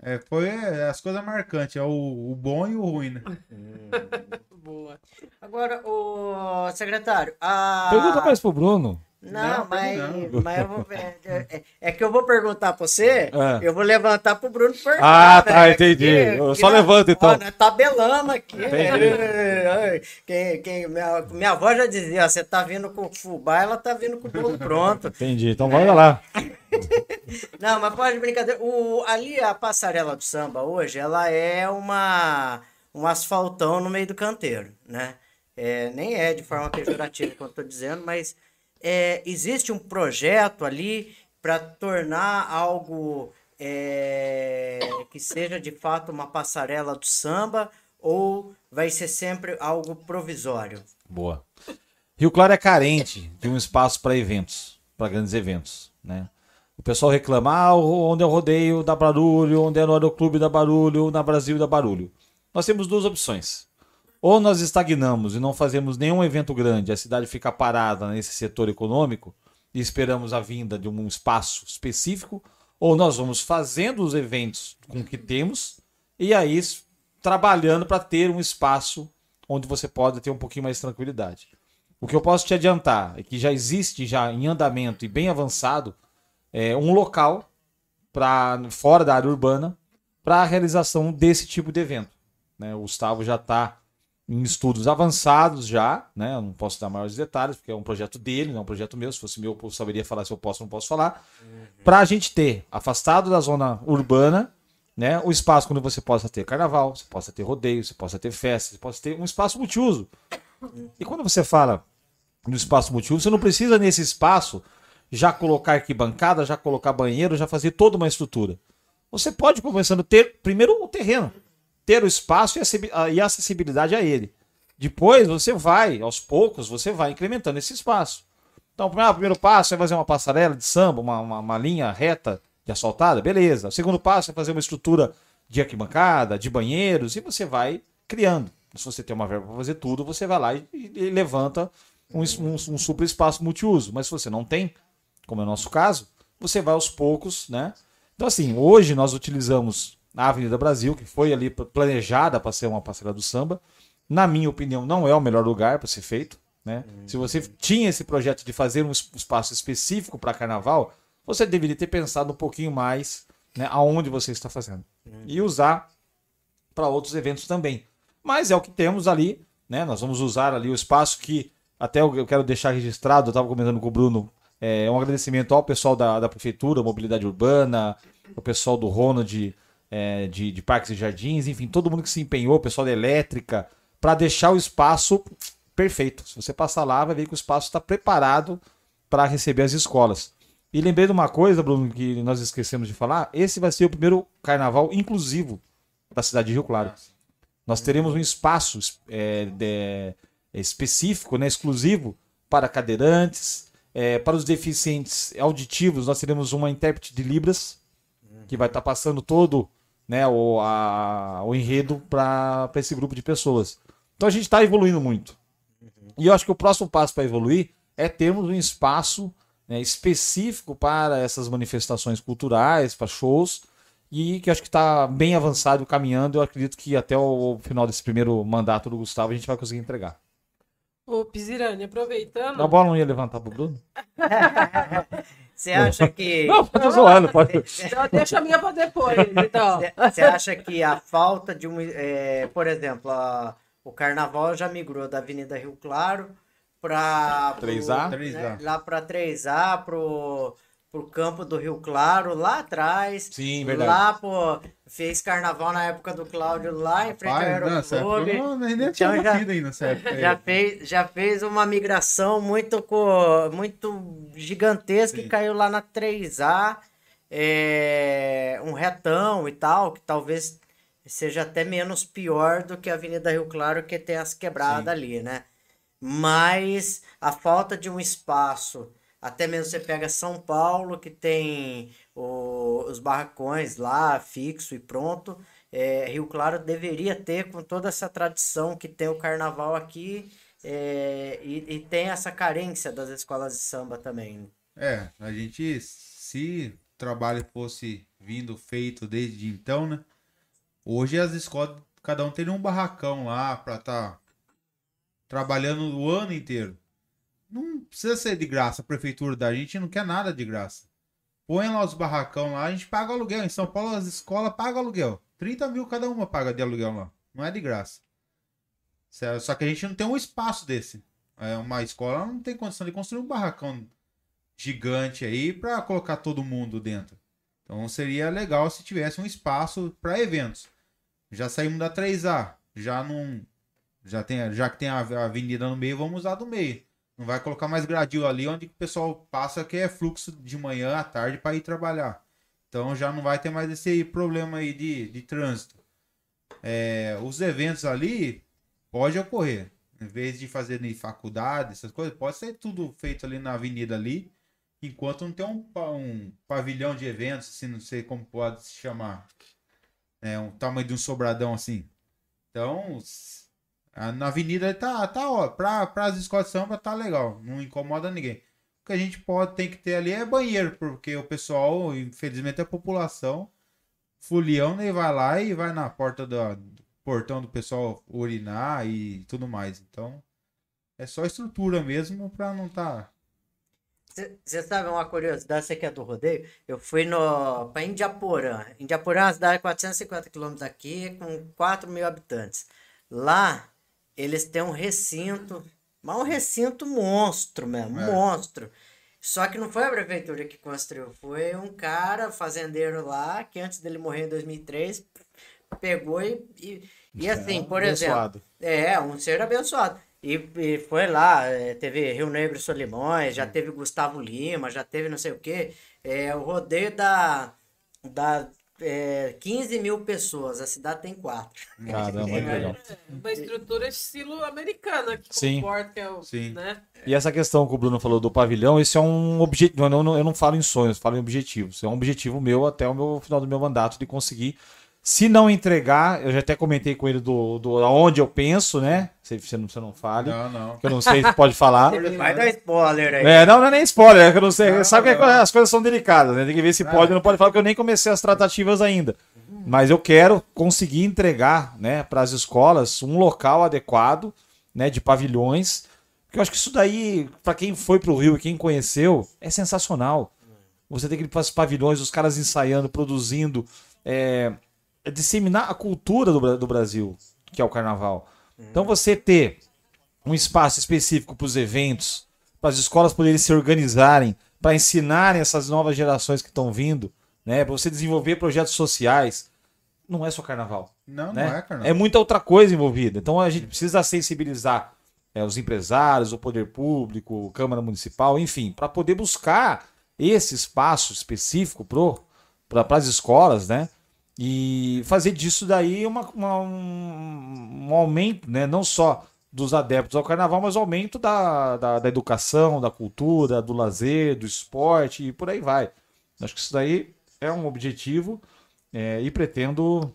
É, foi é, as coisas marcantes, é o, o bom e o ruim, né? Boa. Agora, o secretário, a... Pergunta mais pro Bruno. Não, Não, mas, não. mas eu vou, é, é- que eu vou perguntar pra você, É. eu vou levantar pro Bruno perguntar. Ah, tá, né? entendi. Que- Eu que só nós- levanta, então. ó, nós tabelamos aqui. Ai, Quem, quem, minha, minha avó já dizia, ó, você tá vindo com fubá, ela tá vindo com o bolo pronto. Entendi. Então vai lá. Não, mas pode brincadeira. O, ali a passarela do samba hoje, ela é uma um asfaltão no meio do canteiro, né? É, nem é de forma pejorativa que eu estou dizendo, mas é, existe um projeto ali para tornar algo é, que seja de fato uma passarela do samba ou vai ser sempre algo provisório? Boa. Rio Claro é carente de um espaço para eventos, para grandes eventos, né? O pessoal reclama, ah, onde é o rodeio dá barulho, onde é no aeroclube dá barulho, na Brasil dá barulho. Nós temos duas opções. Ou nós estagnamos e não fazemos nenhum evento grande, a cidade fica parada nesse setor econômico e esperamos a vinda de um espaço específico, ou nós vamos fazendo os eventos com o que temos e aí trabalhando para ter um espaço onde você pode ter um pouquinho mais de tranquilidade. O que eu posso te adiantar é que já existe já em andamento e bem avançado é, um local para fora da área urbana para a realização desse tipo de evento. né? O Gustavo já está em estudos avançados já, né? Eu não posso dar maiores detalhes porque é um projeto dele, não é um projeto meu. Se fosse meu, eu saberia falar se eu posso ou não posso falar. Para a gente ter afastado da zona urbana, né? O espaço onde você possa ter carnaval, você possa ter rodeio, você possa ter festa, você possa ter um espaço multiuso. E quando você fala no espaço multiuso, você não precisa nesse espaço já colocar arquibancada, já colocar banheiro, já fazer toda uma estrutura. Você pode começando ter primeiro o terreno, ter o espaço e a acessibilidade a ele. Depois você vai, aos poucos, você vai incrementando esse espaço. Então, o primeiro passo é fazer uma passarela de samba, uma, uma, uma linha reta de asfaltada, beleza. O segundo passo é fazer uma estrutura de arquibancada, de banheiros, e você vai criando. Se você tem uma verba para fazer tudo, você vai lá e, e levanta um, um, um, super espaço multiuso. Mas se você não tem, como é o nosso caso, você vai aos poucos, né? Então, assim, hoje nós utilizamos a Avenida Brasil, que foi ali planejada para ser uma passarela do samba. Na minha opinião, não é o melhor lugar para ser feito. Né? Se você tinha esse projeto de fazer um espaço específico para carnaval, você deveria ter pensado um pouquinho mais né, aonde você está fazendo. E usar para outros eventos também. Mas é o que temos ali. Né? Nós vamos usar ali o espaço que até eu quero deixar registrado, eu estava comentando com o Bruno, é um agradecimento ao pessoal da, da Prefeitura, Mobilidade Urbana, o pessoal do Ronald é, de, de Parques e Jardins, enfim, todo mundo que se empenhou, pessoal da Elétrica, para deixar o espaço perfeito. Se você passar lá, vai ver que o espaço está preparado para receber as escolas. E lembrei de uma coisa, Bruno, que nós esquecemos de falar: esse vai ser o primeiro carnaval inclusivo da cidade de Rio Claro. Nós teremos um espaço é, de, específico, né, exclusivo para cadeirantes, é, para os deficientes auditivos. Nós teremos uma intérprete de Libras que vai estar tá passando todo né, o, a, o enredo para esse grupo de pessoas. Então a gente está evoluindo muito. E eu acho que o próximo passo para evoluir é termos um espaço né, específico para essas manifestações culturais, para shows, e que acho que está bem avançado, caminhando. Eu acredito que até o final desse primeiro mandato do Gustavo a gente vai conseguir entregar. Ô, Pizirani, aproveitando. A bola não ia levantar pro Bruno? Você acha que. Não, tô zoando, pode. Então, deixa a minha para depois, então. Você acha que a falta de um. É, por exemplo, a, o carnaval já migrou da Avenida Rio Claro para 3A, né, lá para 3A, pro pro campo do Rio Claro, lá atrás. Sim, verdade. Lá, pô, fez carnaval na época do Cláudio lá em frente ao Aeroclube. Então já. Já fez, já fez uma migração muito, muito gigantesca Sim. que caiu lá na 3A. É, um retão e tal, que talvez seja até menos pior do que a Avenida Rio Claro, que tem as quebradas Sim. ali, né? Mas a falta de um espaço até mesmo você pega São Paulo, que tem o, os barracões lá, fixo e pronto. É, Rio Claro deveria ter, com toda essa tradição que tem o carnaval aqui, é, e, e, tem essa carência das escolas de samba também. É, a gente, se o trabalho fosse vindo feito desde então, né? Hoje as escolas, cada um tem um barracão lá para estar tá trabalhando o ano inteiro. Não precisa ser de graça. A prefeitura da gente não quer nada de graça. Põe lá os barracão lá, a gente paga aluguel. Em São Paulo as escolas pagam aluguel. 30 mil cada uma paga de aluguel lá. Não é de graça. Só que a gente não tem um espaço desse. É uma escola não tem condição de construir um barracão gigante aí para colocar todo mundo dentro. Então seria legal se tivesse um espaço para eventos. Já saímos da 3A, já não já tem, já que tem a avenida no meio, vamos usar do meio. Não vai colocar mais gradil ali onde o pessoal passa que é fluxo de manhã à tarde para ir trabalhar. Então já não vai ter mais esse problema aí de, de trânsito. É, os eventos ali pode ocorrer. Em vez de fazer em faculdade, essas coisas, pode ser tudo feito ali na avenida ali, enquanto não tem um, um pavilhão de eventos, assim, não sei como pode se chamar. É um tamanho de um sobradão assim. Então, na avenida tá, tá ó, pra, as escolas de samba tá legal, não incomoda ninguém. O que a gente pode, tem que ter ali é banheiro, porque o pessoal, infelizmente a população, fulião, nem vai lá e vai na porta do, do portão do pessoal urinar e tudo mais. Então, é só estrutura mesmo pra não tá... Você sabe uma curiosidade, você que é do rodeio? Eu fui no, pra Indiaporã. Indiaporã é uma cidade de 450 quilômetros daqui, com 4 mil habitantes. Lá, eles têm um recinto, mas um recinto monstro mesmo, é. monstro. Só que não foi a prefeitura que construiu, foi um cara fazendeiro lá que antes dele morrer em 2003 pegou e, e, e assim, por abençoado. exemplo, é um ser abençoado. E, e foi lá, é, teve Rio Negro e Solimões, já teve Gustavo Lima, já teve não sei o quê. É, o rodeio da, da é, 15 mil pessoas, a cidade tem quatro. Caramba, muito legal. Uma estrutura estilo americana que Sim. comporta, que é o, Sim. né? E essa questão que o Bruno falou do pavilhão, esse é um objetivo. Eu não, eu não falo em sonhos, falo em objetivos. Isso é um objetivo meu até o meu final do meu mandato de conseguir. Se não entregar, eu já até comentei com ele do, do aonde eu penso, né? Se você não, você não fale, Não, não. que eu não sei se pode falar. Vai dar spoiler aí. É, não, não é nem spoiler, é que eu não sei. Não, sabe que não. as coisas são delicadas, né? Tem que ver se pode ou não pode falar, porque eu nem comecei as tratativas ainda. Mas eu quero conseguir entregar, né, para as escolas um local adequado, né, de pavilhões. Porque eu acho que isso daí, para quem foi pro Rio e quem conheceu, é sensacional. Você tem que ir para os pavilhões, os caras ensaiando, produzindo, é, é disseminar a cultura do, do Brasil, que é o carnaval. Então você ter um espaço específico para os eventos, para as escolas poderem se organizarem, para ensinarem essas novas gerações que estão vindo, né, para você desenvolver projetos sociais, não é só carnaval Não, né? não é, cara. É muita outra coisa envolvida. Então a gente precisa sensibilizar é, os empresários, o poder público, Câmara Municipal, enfim, para poder buscar esse espaço específico para as escolas, né? E fazer disso daí uma, uma- um, um aumento, né? Não só dos adeptos ao carnaval, mas aumento da, da, da educação, da cultura, do lazer, do esporte e por aí vai. Acho que isso daí é um objetivo é, e pretendo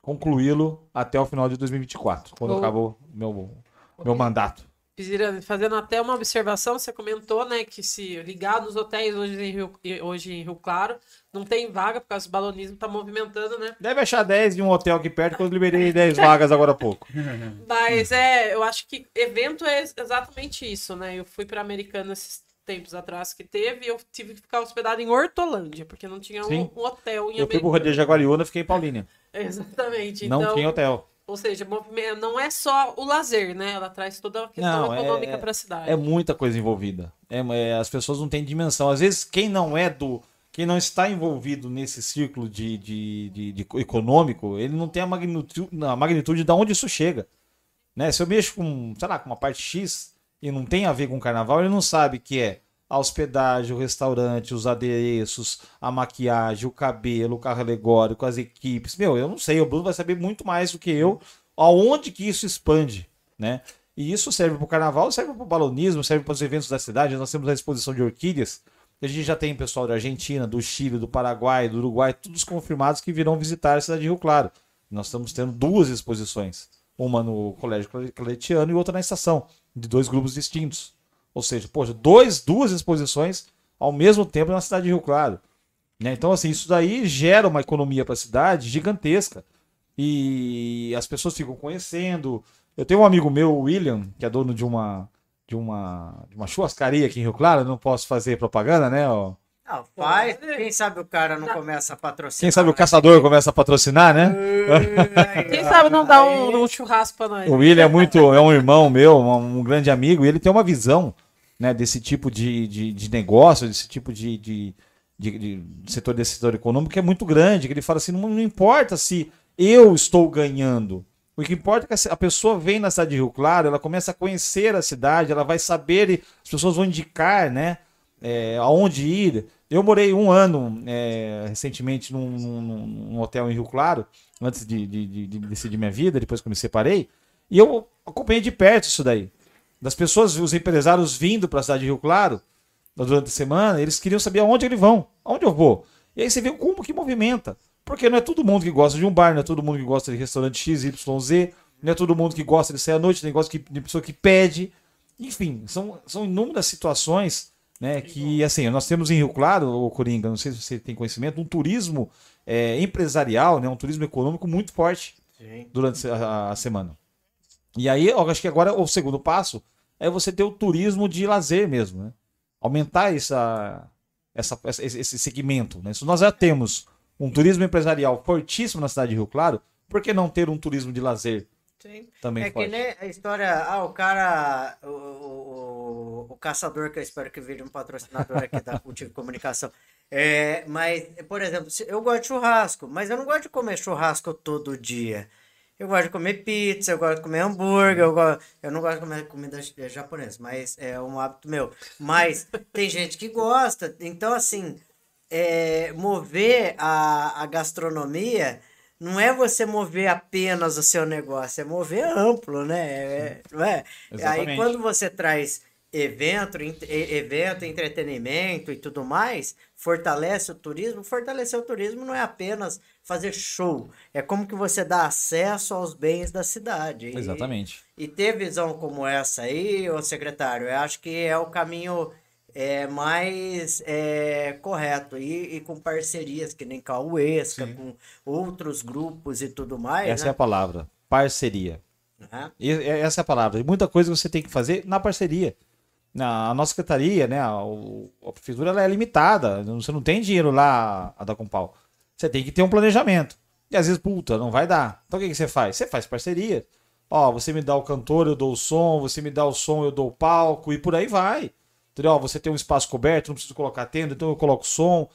concluí-lo até o final de 2024, quando Bom. acabou meu, meu mandato. Fazendo até uma observação, você comentou, né, que se ligar nos hotéis hoje em Rio, hoje em Rio Claro, não tem vaga, por causa do balonismo tá movimentando, né? Deve achar 10 de um hotel aqui perto, que eu liberei 10 vagas agora há pouco. Mas é, eu acho que evento é ex- exatamente isso, né? Eu fui pra Americana esses tempos atrás que teve e eu tive que ficar hospedado em Hortolândia, porque não tinha um, um hotel em Eu fui pro. Rodeio de Jaguariúna, fiquei em Paulínia. Exatamente. Não então, tinha hotel. Ou seja, movimento, não é só o lazer, né? Ela traz toda a questão Não, é- econômica para a cidade. É muita coisa envolvida. É, é, as pessoas não têm dimensão. Às vezes, quem não é do. Quem não está envolvido nesse círculo de, de, de- de econômico, ele não tem a magnitude, a magnitude de onde isso chega. Né? Se eu mexo com, sei lá, com uma parte X e não tem a ver com carnaval, ele não sabe que é a hospedagem, o restaurante, os adereços, a maquiagem, o cabelo, o carro alegórico, as equipes. Meu, eu não sei, o Bruno vai saber muito mais do que eu aonde que isso expande, né? E isso serve para o carnaval, serve para o balonismo, serve para os eventos da cidade. Nós temos a exposição de orquídeas. A gente já tem pessoal da Argentina, do Chile, do Paraguai, do Uruguai, todos confirmados que virão visitar a cidade de Rio Claro. Nós estamos tendo duas exposições, uma no Colégio Claretiano e outra na estação, de dois grupos distintos. Ou seja, poxa, dois, duas exposições ao mesmo tempo na cidade de Rio Claro. Né? Então, assim, isso daí gera uma economia para a cidade gigantesca. E as pessoas ficam conhecendo. Eu tenho um amigo meu, o William, que é dono de uma de uma, de uma churrascaria aqui em Rio Claro, eu não posso fazer propaganda, né? ó. Não, faz. Quem sabe o cara não começa a patrocinar. Quem sabe o caçador começa a patrocinar, né? Quem sabe não dá um, um churrasco para nós. O William é muito, é um irmão meu, um, um grande amigo, e ele tem uma visão né, desse tipo de, de, de negócio, desse tipo de, de, de- de setor desse setor econômico que é muito grande. Que ele fala assim: não, não importa se eu estou ganhando. O que importa é que a- pessoa vem na cidade de Rio Claro, ela começa a conhecer a cidade, ela vai saber, e as pessoas vão indicar, né? é, aonde ir. Eu morei um ano é, recentemente num, num- num hotel em Rio Claro, antes de, de- de- de decidir minha vida, depois que eu me separei, e eu acompanhei de perto isso daí. Das pessoas, os empresários vindo para a cidade de Rio Claro durante a semana, eles queriam saber aonde eles vão, aonde eu vou. E aí você vê como que movimenta. Porque não é todo mundo que gosta de um bar, não é todo mundo que gosta de restaurante XYZ, não é todo mundo que gosta de sair à noite, tem gosta que- de pessoa que pede. Enfim, são, são inúmeras situações né, que, assim, nós temos em Rio Claro, o Coringa, não sei se você tem conhecimento, um turismo é, empresarial, né, um turismo econômico muito forte Sim. durante a, a semana. E aí, eu acho que agora o segundo passo é você ter o turismo de lazer mesmo, né? Aumentar essa, essa, esse segmento. Né? Se nós já temos um turismo empresarial fortíssimo na cidade de Rio Claro, por que não ter um turismo de lazer Sim. também É que nem a história, ah, o cara, o, o, o caçador, que eu espero que vire um patrocinador aqui da Cultivo Comunicação. É, mas, por exemplo, eu gosto de churrasco, mas eu não gosto de comer churrasco todo dia. Eu gosto de comer pizza, eu gosto de comer hambúrguer, eu, gosto... eu não gosto de comer comida japonesa, mas é um hábito meu. Mas tem gente que gosta. Então, assim, é, mover a, a gastronomia não é você mover apenas o seu negócio, é mover amplo, né? É, não é? Aí quando você traz evento, evento, entretenimento e tudo mais, fortalece o turismo. Fortalecer o turismo não é apenas fazer show, é como que você dá acesso aos bens da cidade. E, Exatamente. E ter visão como essa aí, o secretário, eu acho que é o caminho é, mais é, correto. E, e, com parcerias que nem Cauesca, Sim. com outros grupos e tudo mais. Essa né? é a palavra, parceria. Uhum. E, essa é a palavra. muita coisa você tem que fazer na parceria. A nossa secretaria, né, a, a prefeitura ela é limitada. Você não tem dinheiro lá a dar com pau. Você tem que ter um planejamento. E às vezes, puta, não vai dar. Então o que, que você faz? Você faz parceria. Ó, você me dá o cantor, eu dou o som, você me dá o som, eu dou o palco, e por aí vai. Entendeu? Ó, você tem um espaço coberto, não preciso colocar tenda, então eu coloco som.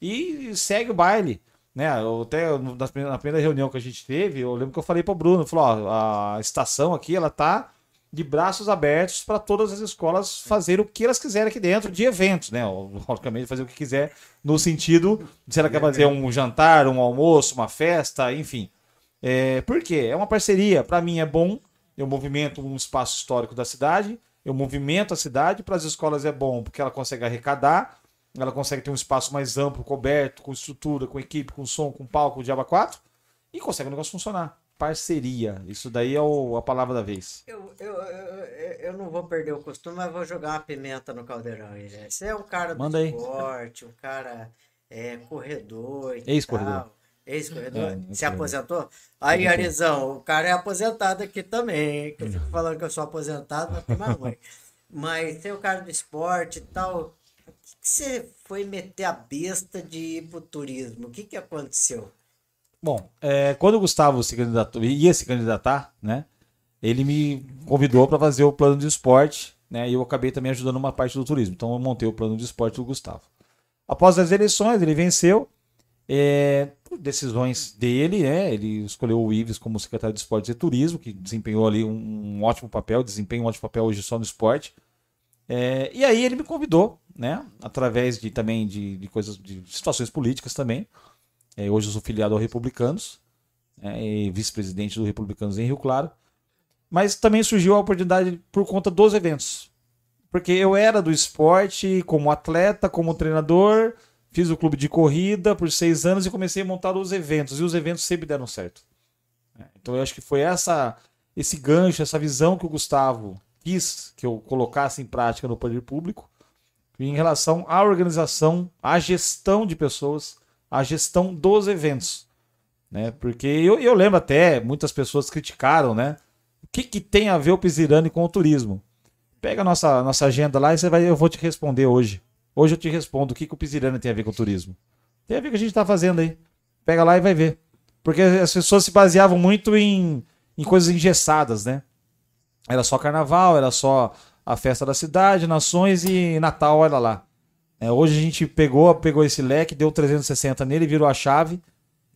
E segue o baile. Né? Eu até na primeira reunião que a gente teve, eu lembro que eu falei para o Bruno, falou, ó, a estação aqui, ela tá de braços abertos para todas as escolas fazerem o que elas quiserem aqui dentro de eventos, né? Logicamente, fazer o que quiser, no sentido de se ela quer fazer um jantar, um almoço, uma festa, enfim. É, por quê? É uma parceria. Para mim é bom, eu movimento um espaço histórico da cidade, eu movimento a cidade, para as escolas é bom, porque ela consegue arrecadar, ela consegue ter um espaço mais amplo, coberto, com estrutura, com equipe, com som, com palco, de aba 4, e consegue o negócio funcionar parceria. Isso daí é o, a palavra da vez. Eu, eu, eu, eu, não vou perder o costume, mas vou jogar uma pimenta no caldeirão. Você é um cara do Manda esporte, aí. um cara é, corredor. Ex-corredor. Ex-corredor? É, Se aposentou? Aí, Arizão, o cara é aposentado aqui também, Que eu fico falando que eu sou aposentado, mas tem mais ruim. Mas tem o cara do esporte e tal. Por que, que você foi meter a besta de ir pro turismo? O que, que aconteceu? Bom, é, quando o Gustavo se candidatou, ia se candidatar, né? Ele me convidou para fazer o plano de esporte, né? E eu acabei também ajudando uma parte do turismo. Então eu montei o plano de esporte do Gustavo. Após as eleições, ele venceu. É, por decisões dele, né? Ele escolheu o Ives como secretário de Esportes e Turismo, que desempenhou ali um, um ótimo papel, desempenha um ótimo papel hoje só no esporte. É, e aí ele me convidou, né? Através de também de, de coisas, de situações políticas também, é, hoje eu sou filiado ao Republicanos, é, e vice-presidente do Republicanos em Rio Claro. Mas também surgiu a oportunidade por conta dos eventos. Porque eu era do esporte como atleta, como treinador, fiz o clube de corrida por seis anos e comecei a montar os eventos. E os eventos sempre deram certo. É, então eu acho que foi essa esse gancho, essa visão que o Gustavo quis que eu colocasse em prática no poder público em relação à organização, à gestão de pessoas, a gestão dos eventos. Né? Porque eu, eu lembro até, muitas pessoas criticaram, né? O que, que tem a ver o Pisirani com o turismo? Pega a nossa, nossa agenda lá e você vai, eu vou te responder hoje. Hoje eu te respondo o que, que o Pisirani tem a ver com o turismo. Tem a ver com o que a gente está fazendo aí. Pega lá e vai ver. Porque as pessoas se baseavam muito em, em coisas engessadas, né? Era só carnaval, era só a festa da cidade, nações e Natal, olha lá. É, hoje a gente pegou, pegou esse leque, deu 360 nele, virou a chave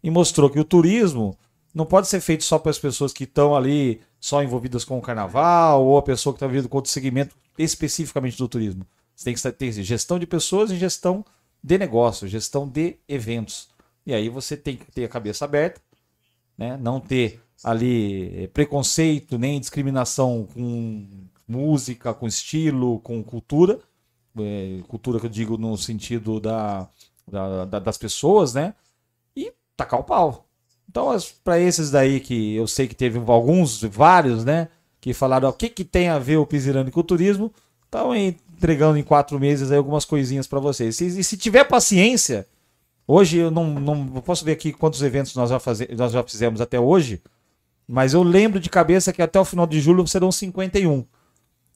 e mostrou que o turismo não pode ser feito só para as pessoas que estão ali só envolvidas com o carnaval ou a pessoa que está vindo com outro segmento especificamente do turismo. Você tem que ter gestão de pessoas e gestão de negócio, gestão de eventos. E aí você tem que ter a cabeça aberta, né? não ter ali eh, preconceito nem discriminação com música, com estilo, com cultura, é, cultura que eu digo no sentido da, da, da, das pessoas, né? E tacar o pau. Então, para esses daí que eu sei que teve alguns, vários, né? Que falaram o que, que tem a ver o Pisirani com o turismo, estão entregando em quatro meses aí algumas coisinhas para vocês. E, e, se tiver paciência, hoje eu não, não posso ver aqui quantos eventos nós já, faze, nós já fizemos até hoje, mas eu lembro de cabeça que até o final de julho serão 51.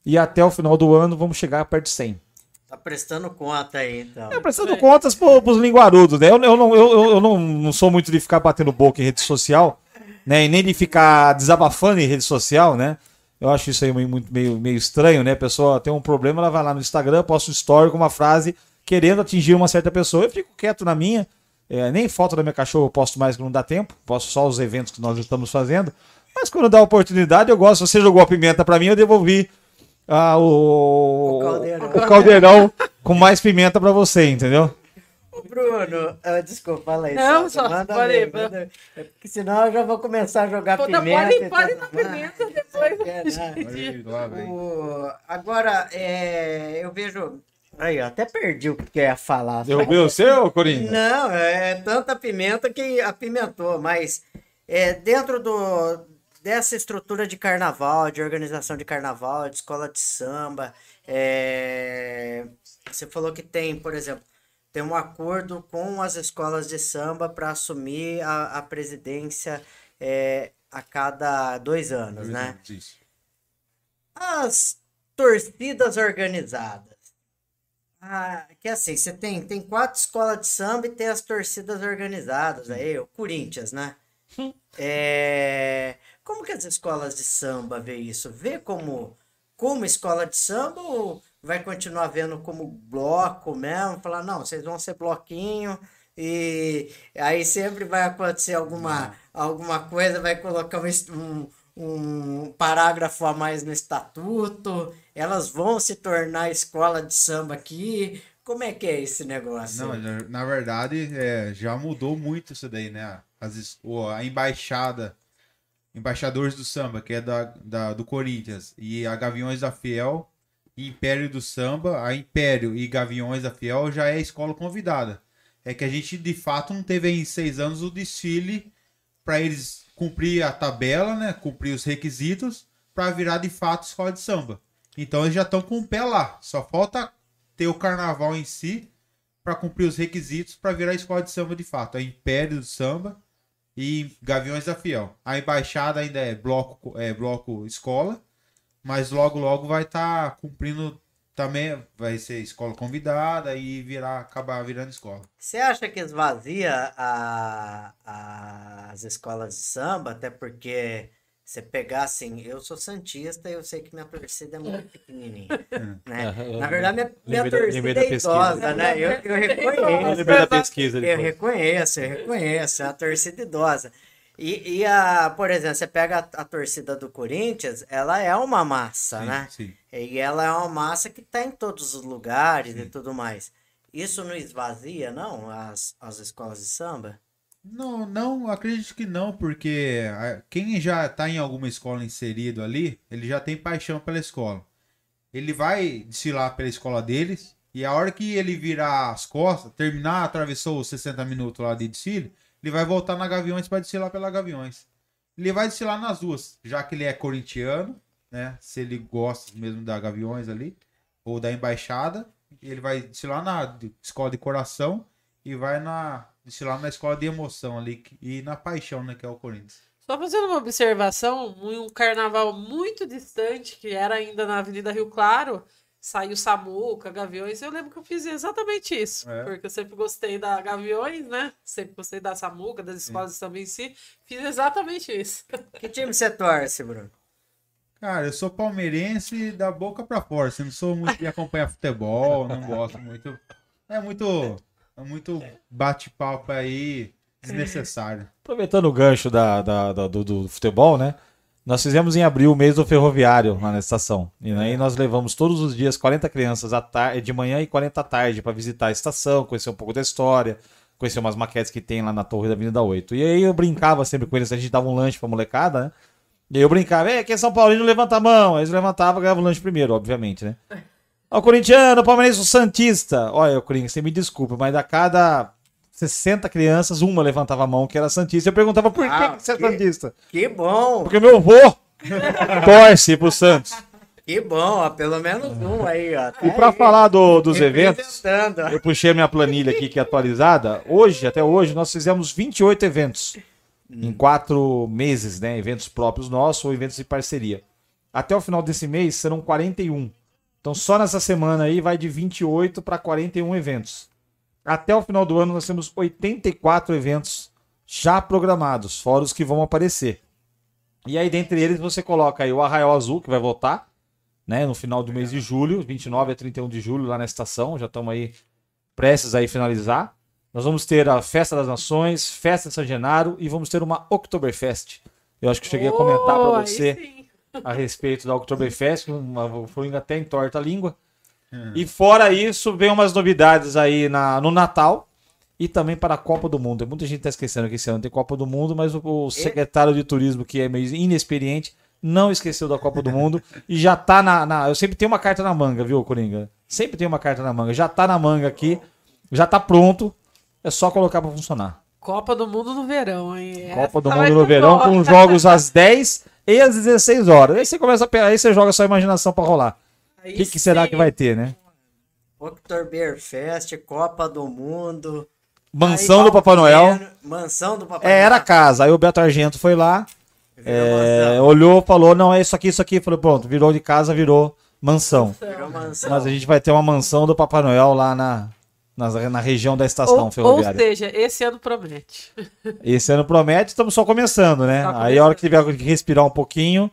E até o final do ano vamos chegar perto de 100. Tá prestando conta aí, então. É, prestando é. contas pro, pros linguarudos, né? Eu, eu, não, eu, eu não, não sou muito de ficar batendo boca em rede social, né? E nem de ficar desabafando em rede social, né? Eu acho isso aí muito, meio, meio estranho, né? A pessoa tem um problema, ela vai lá no Instagram, posta um story com uma frase querendo atingir uma certa pessoa. Eu fico quieto na minha. É, nem foto da minha cachorra eu posto mais que não dá tempo. Posto só os eventos que nós estamos fazendo. Mas quando dá oportunidade, eu gosto. Você jogou a pimenta pra mim, eu devolvi ah, o, O caldeirão. o caldeirão com mais pimenta pra você, entendeu? Bruno, ah, desculpa, fala aí. Não, só- manda falei, manda. É Porque senão eu já vou começar a jogar Pode, pimenta. pode, pode mais. pimenta depois. É, né? O- Agora, é, eu vejo. Aí, eu até perdi o que eu ia falar. Derrubei o seu, Corinthians? Não, é tanta pimenta que apimentou, mas é, dentro do, dessa estrutura de carnaval, de organização de carnaval, de escola de samba, é, você falou que tem, por exemplo, tem um acordo com as escolas de samba para assumir a, a presidência é, a cada dois anos, né? Isso. As torcidas organizadas. Ah, que assim, você tem, tem quatro escolas de samba e tem as torcidas organizadas. Aí, o Corinthians, né? É, como que as escolas de samba vê isso? Vê como, como escola de samba ou vai continuar vendo como bloco mesmo? Falar, não, vocês vão ser bloquinho e aí sempre vai acontecer alguma, alguma coisa, vai colocar um, um, parágrafo a mais no estatuto, elas vão se tornar escola de samba aqui. Como é que é esse negócio? Não, na, verdade, é, já mudou muito isso daí, né? As, a embaixada, embaixadores do samba, que é da, da- do Corinthians, e a Gaviões da Fiel, e Império do Samba, a Império e Gaviões da Fiel já é escola convidada. É que a gente, de fato, não teve em seis anos o desfile para eles cumprir a tabela, né? Cumprir os requisitos para virar de fato escola de samba. Então eles já estão com o pé lá. Só falta ter o carnaval em si para cumprir os requisitos para virar escola de samba de fato. É Império do Samba e Gaviões da Fiel. A embaixada ainda é bloco, é bloco escola, mas logo logo vai estar cumprindo também, vai ser escola convidada e virar acabar virando escola. Você acha que esvazia a, a- as escolas de samba? Até porque você pegar assim, eu sou santista e eu sei que minha torcida é muito pequenininha, né? É, Na verdade, minha, minha torcida da é pesquisa. idosa, né? Eu, eu Eu reconheço. da pesquisa Eu reconheço, eu reconheço, é uma torcida idosa. E, e a, por exemplo, você pega a, a torcida do Corinthians, ela é uma massa, Sim, né? sim. E ela é uma massa que tá em todos os lugares e tudo mais. Isso não esvazia, não, as, as escolas de samba? Não, não, acredito que não, porque ah, quem já tá em alguma escola inserido ali, ele já tem paixão pela escola. Ele vai desfilar pela escola deles, e a hora que ele virar as costas, terminar, atravessou os 60 minutos lá de desfile, ele vai voltar na Gaviões para desfilar pela Gaviões. Ele vai desfilar nas duas, já que ele é corintiano, né? Se ele gosta mesmo da Gaviões ali, ou da Embaixada, ele vai desfilar na escola de coração e vai na desfilar na escola de emoção ali e na paixão, né, que é o Corinthians. Só fazendo uma observação, em um carnaval muito distante, que era ainda na Avenida Rio Claro, saiu Samuca, Gaviões, eu lembro que eu fiz exatamente isso. É. Porque eu sempre gostei da Gaviões, né? Sempre gostei da Samuca, das escolas samba em si. Fiz exatamente isso. Que time você torce, Bruno? Cara, eu sou palmeirense da boca pra fora, assim, não sou muito de acompanhar futebol, não gosto muito. É muito muito bate-papo aí desnecessário. Aproveitando o gancho da, da- da- do, do futebol, né? Nós fizemos em abril o mês do ferroviário lá na estação. E aí nós levamos todos os dias 40 crianças à tarde, de manhã e 40 à tarde para visitar a estação, conhecer um pouco da história, conhecer umas maquetes que tem lá na torre da Avenida 8. E aí eu brincava sempre com eles, a gente dava um lanche pra molecada, né? E aí eu brincava, é, quem é São Paulino levanta a mão. Aí eles levantavam ganhavam o lanche primeiro, obviamente, né? Ó, o corintiano, o palmeirense, o santista. Olha, o Corinthians, você me desculpa, mas a cada 60 crianças, uma levantava a mão que era santista. Eu perguntava, por que, Ah, que você é que- santista? Que bom, Porque meu avô torce pro Santos. que bom, ó, pelo menos um aí, ó. E pra aí, falar do- dos eventos, eu puxei a minha planilha aqui que é atualizada. Hoje, até hoje, nós fizemos 28 eventos. Em quatro meses, né? Eventos próprios nossos ou eventos de parceria. Até o final desse mês serão 41. Então só nessa semana aí vai de 28 para 41 eventos. Até o final do ano nós temos 84 eventos já programados, fora os que vão aparecer. E aí, dentre eles, você coloca aí o Arraial Azul, que vai voltar, né? No final do mês de julho, 29 a 31 de julho, lá na estação. Já estamos aí prestes aí finalizar. Nós vamos ter a Festa das Nações, Festa de São Genaro e vamos ter uma Oktoberfest. Eu acho que eu cheguei a comentar Oh, pra aí você. A respeito da Oktoberfest, uma, foi até entorta a língua. Uhum. E fora isso, vem umas novidades aí na, no Natal e também para a Copa do Mundo. Muita gente está esquecendo que esse ano tem Copa do Mundo, mas o, o secretário de turismo, que é meio inexperiente, não esqueceu da Copa do Mundo e já tá na, na- Eu sempre tenho uma carta na manga, viu, Coringa? Sempre tenho uma carta na manga. Já tá na manga aqui, já tá pronto. É só colocar para funcionar. Copa do Mundo no verão, hein? Copa do Mundo no verão, com jogos às 10 e às 16 horas. Aí você começa a pegar, aí você joga sua imaginação para rolar. O que, que será que vai ter, né? Oktoberfest, Copa do Mundo. Mansão Aí, do Papai Noel. Mansão do Papai É, era casa. Aí o Beto Argento foi lá, é, olhou, falou: não, é isso aqui, isso aqui. Falou: pronto, virou de casa, virou mansão. Virou mansão. Mas a gente vai ter uma mansão do Papai Noel lá na, na, na região da estação Ou, ou ferroviária. seja, esse ano promete. Esse ano promete, estamos só começando, né? Tá Aí a hora que começando. tiver que respirar um pouquinho,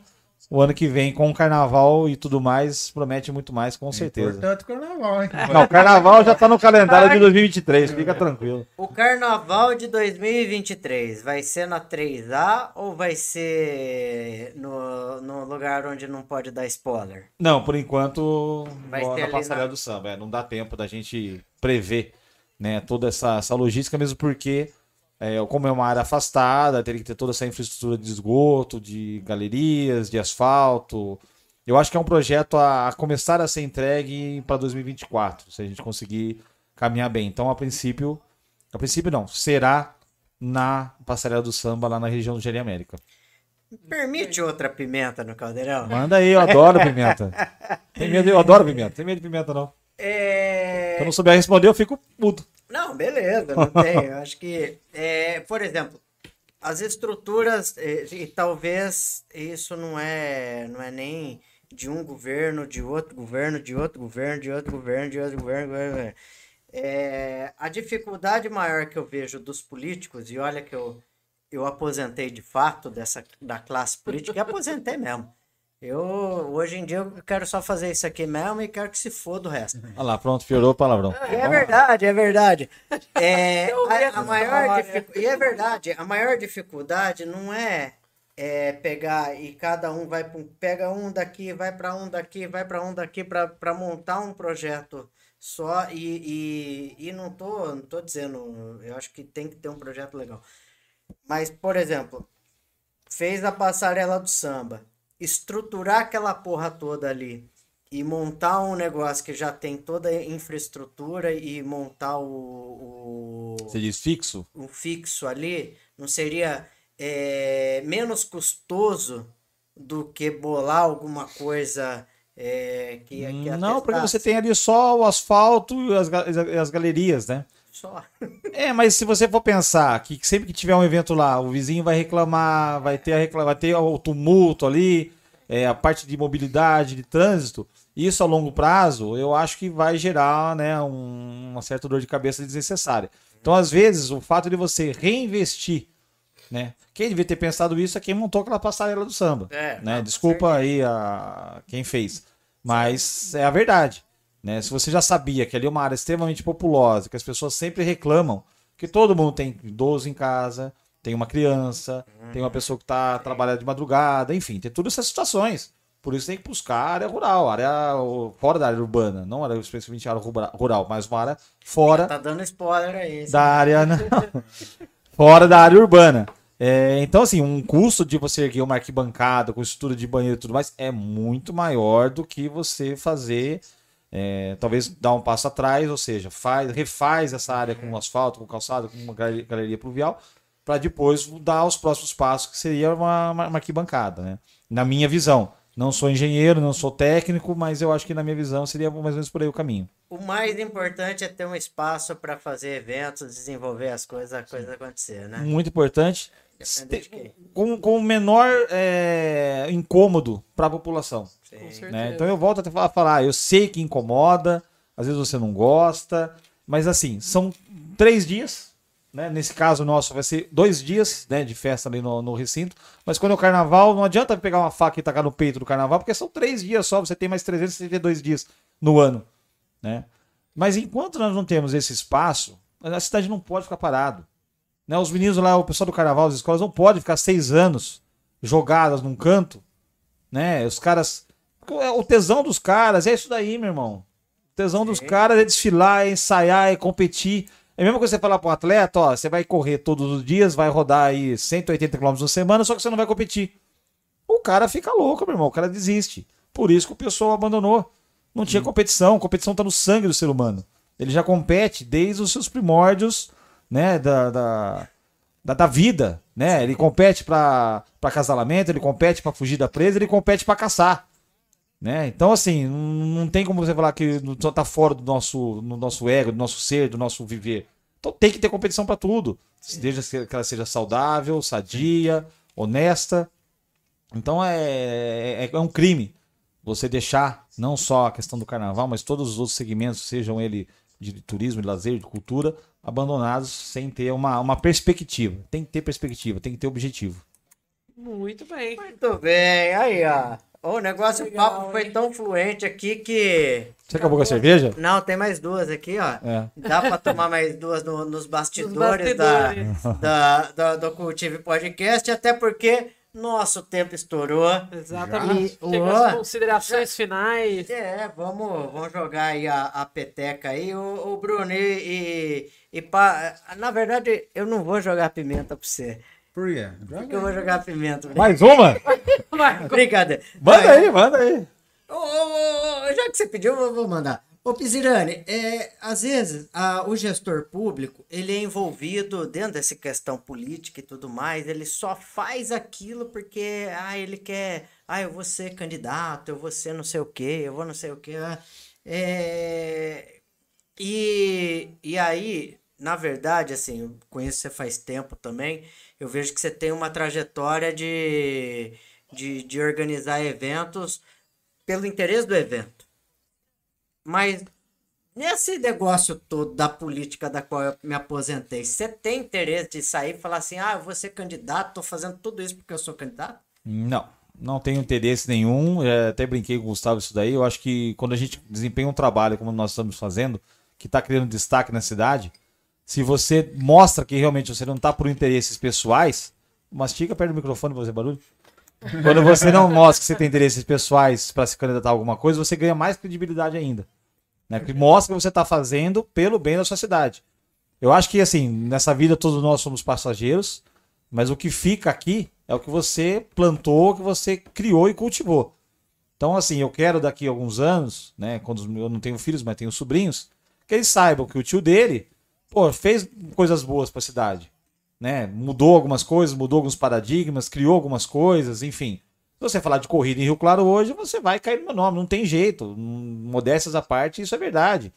o ano que vem com o carnaval e tudo mais, promete muito mais, com certeza. Importante o carnaval, hein? Não, o carnaval já tá no calendário de 2023, fica tranquilo. O carnaval de 2023 vai ser na 3A ou vai ser no, no lugar onde não pode dar spoiler? Não, por enquanto, Vai na passarela na- do samba. é, não dá tempo da gente prever né, toda essa, essa logística, mesmo porque, é, como é uma área afastada, teria que ter toda essa infraestrutura de esgoto, de galerias, de asfalto. Eu acho que é um projeto a, a começar a ser entregue para 2024, se a gente conseguir caminhar bem. Então, a princípio, a princípio não, será na passarela do samba lá na região do Geri América. Permite outra pimenta no caldeirão? Manda aí, eu adoro pimenta. Tem medo, eu adoro pimenta. Tem medo de pimenta, não. É... Se eu não souber responder, eu fico puto. Não, beleza, não tem. Eu acho que, é, por exemplo, as estruturas, é, e talvez isso não é, não é nem de um governo, de outro governo, de outro governo, de outro governo, de outro governo. governo, governo. É, a dificuldade maior que eu vejo dos políticos, e olha que eu, eu aposentei de fato dessa, da classe política, e aposentei mesmo. Eu, hoje em dia, eu quero só fazer isso aqui mesmo e quero que se foda o resto. Olha lá, pronto, piorou o palavrão. E é verdade, é verdade. É, a, a maior e é verdade, a maior dificuldade não é, é pegar e cada um vai pra um- pega um daqui, vai para um daqui, vai para um daqui para montar um projeto só e, e, e não tô, não tô dizendo, eu acho que tem que ter um projeto legal. Mas, por exemplo, fez a passarela do samba, estruturar aquela porra toda ali e montar um negócio que já tem toda a infraestrutura e montar o, o, Você diz fixo? um fixo ali, não seria é, menos custoso do que bolar alguma coisa é, que, que Não, porque você tem ali só o asfalto e as, e as galerias, né? Só. É, mas se você for pensar que sempre que tiver um evento lá, o vizinho vai reclamar, vai ter, a recla- vai ter o tumulto ali, é, a parte de mobilidade, de trânsito, isso a longo prazo, eu acho que vai gerar né, um- uma certa dor de cabeça desnecessária. Então, às vezes, o fato de você reinvestir, né? Quem devia ter pensado isso é quem montou aquela passarela do samba. É, né? Desculpa aí a quem fez. Mas é a verdade. Né? Se você já sabia que ali é uma área extremamente populosa, que as pessoas sempre reclamam, que todo mundo tem idoso em casa, tem uma criança, tem uma pessoa que está trabalhando de madrugada, enfim, tem todas essas situações. Por isso tem que buscar área rural, área fora da área urbana, não área especificamente área rural, mas uma área fora Tá dando spoiler aí. da área não. fora da área urbana. É, então, assim, um custo de você erguer uma arquibancada com estrutura de banheiro e tudo mais é muito maior do que você fazer, é, talvez dar um passo atrás, ou seja, faz, refaz essa área com asfalto, com calçado, com uma galeria, pluvial, para depois dar os próximos passos, que seria uma, uma, uma arquibancada, né? Na minha visão. Não sou engenheiro, não sou técnico, mas eu acho que na minha visão seria mais ou menos por aí o caminho. O mais importante é ter um espaço para fazer eventos, desenvolver as coisas, a coisa acontecer, né? Muito importante. Com, com o menor é, incômodo para a população. Com Sim. certeza. né? Então eu volto a te falar, falar, eu sei que incomoda, às vezes você não gosta, mas assim, são três dias, né? Nesse caso nosso vai ser dois dias né, de festa ali no, no recinto, mas quando é o carnaval, não adianta pegar uma faca e tacar no peito do carnaval, porque são três dias só, você tem mais 362 dias no ano, né? Mas enquanto nós não temos esse espaço, a cidade não pode ficar parado. Né? Os meninos lá, o pessoal do carnaval, as escolas, não podem ficar seis anos jogadas num canto, né? Os caras. O tesão dos caras é isso daí, meu irmão. O tesão dos caras é desfilar, é ensaiar, é competir. É a mesma coisa você falar para um atleta, ó, você vai correr todos os dias, vai rodar aí 180 km por semana, só que você não vai competir. O cara fica louco, meu irmão, o cara desiste. Por isso que o pessoal abandonou. Não tinha competição, competição tá no sangue do ser humano. Ele já compete desde os seus primórdios, né, da, da, da, da vida, né? Ele compete para acasalamento, ele compete para fugir da presa, ele compete para caçar. Né? Então, assim, não tem como você falar que tá fora do nosso, no nosso ego, do nosso ser, do nosso viver. Então tem que ter competição para tudo. Desde que ela seja saudável, sadia, honesta. Então é, é, é, um crime você deixar não só a questão do carnaval, mas todos os outros segmentos, sejam ele de turismo, de lazer, de cultura, abandonados sem ter uma, uma perspectiva. Tem que ter perspectiva, tem que ter objetivo. Muito bem. Muito bem, aí ó. O negócio, Legal, o papo foi tão fluente aqui que. Você acabou com a cerveja? Não, tem mais duas aqui, ó. É. Dá pra tomar mais duas no, nos bastidores, bastidores. Da, da, do Cultive Podcast, até porque nosso tempo estourou. Exatamente. Chega as considerações já, finais. É, vamos, vamos jogar aí a, a peteca aí. O, o Bruno, e, e, e pa, na verdade, eu não vou jogar pimenta pra você. Por quê? Por que eu vou jogar pimenta? Mais uma? Brincadeira. Manda aí, manda aí. Oh, oh, oh, já que você pediu, eu vou mandar. Ô Pizirani, é, às vezes a, o gestor público ele é envolvido dentro dessa questão política e tudo mais, ele só faz aquilo porque ah, ele quer, ah, eu vou ser candidato, eu vou ser não sei o que, eu vou não sei o que. É, e, e aí, na verdade, assim, eu conheço você faz tempo também, eu vejo que você tem uma trajetória de, de, de organizar eventos pelo interesse do evento. Mas nesse negócio todo da política da qual eu me aposentei, você tem interesse de sair e falar assim: ah, eu vou ser candidato, tô fazendo tudo isso porque eu sou candidato? Não, não tenho interesse nenhum. É, até brinquei com o Gustavo isso daí. Eu acho que quando a gente desempenha um trabalho como nós estamos fazendo, que está criando destaque na cidade, se você mostra que realmente você não está por interesses pessoais, mastiga perto do microfone para fazer barulho. Quando você não mostra que você tem interesses pessoais para se candidatar a alguma coisa, você ganha mais credibilidade ainda. Né? Que mostra que você está fazendo pelo bem da sua cidade. Eu acho que, assim, nessa vida todos nós somos passageiros, mas o que fica aqui é o que você plantou, que você criou e cultivou. Então, assim, eu quero daqui a alguns anos, né, quando eu não tenho filhos, mas tenho sobrinhos, que eles saibam que o tio dele pô, fez coisas boas para a cidade. Né? Mudou algumas coisas, mudou alguns paradigmas, criou algumas coisas, enfim. Se você falar de corrida em Rio Claro hoje, você vai cair no meu nome, não tem jeito. Modéstias à parte, isso é verdade.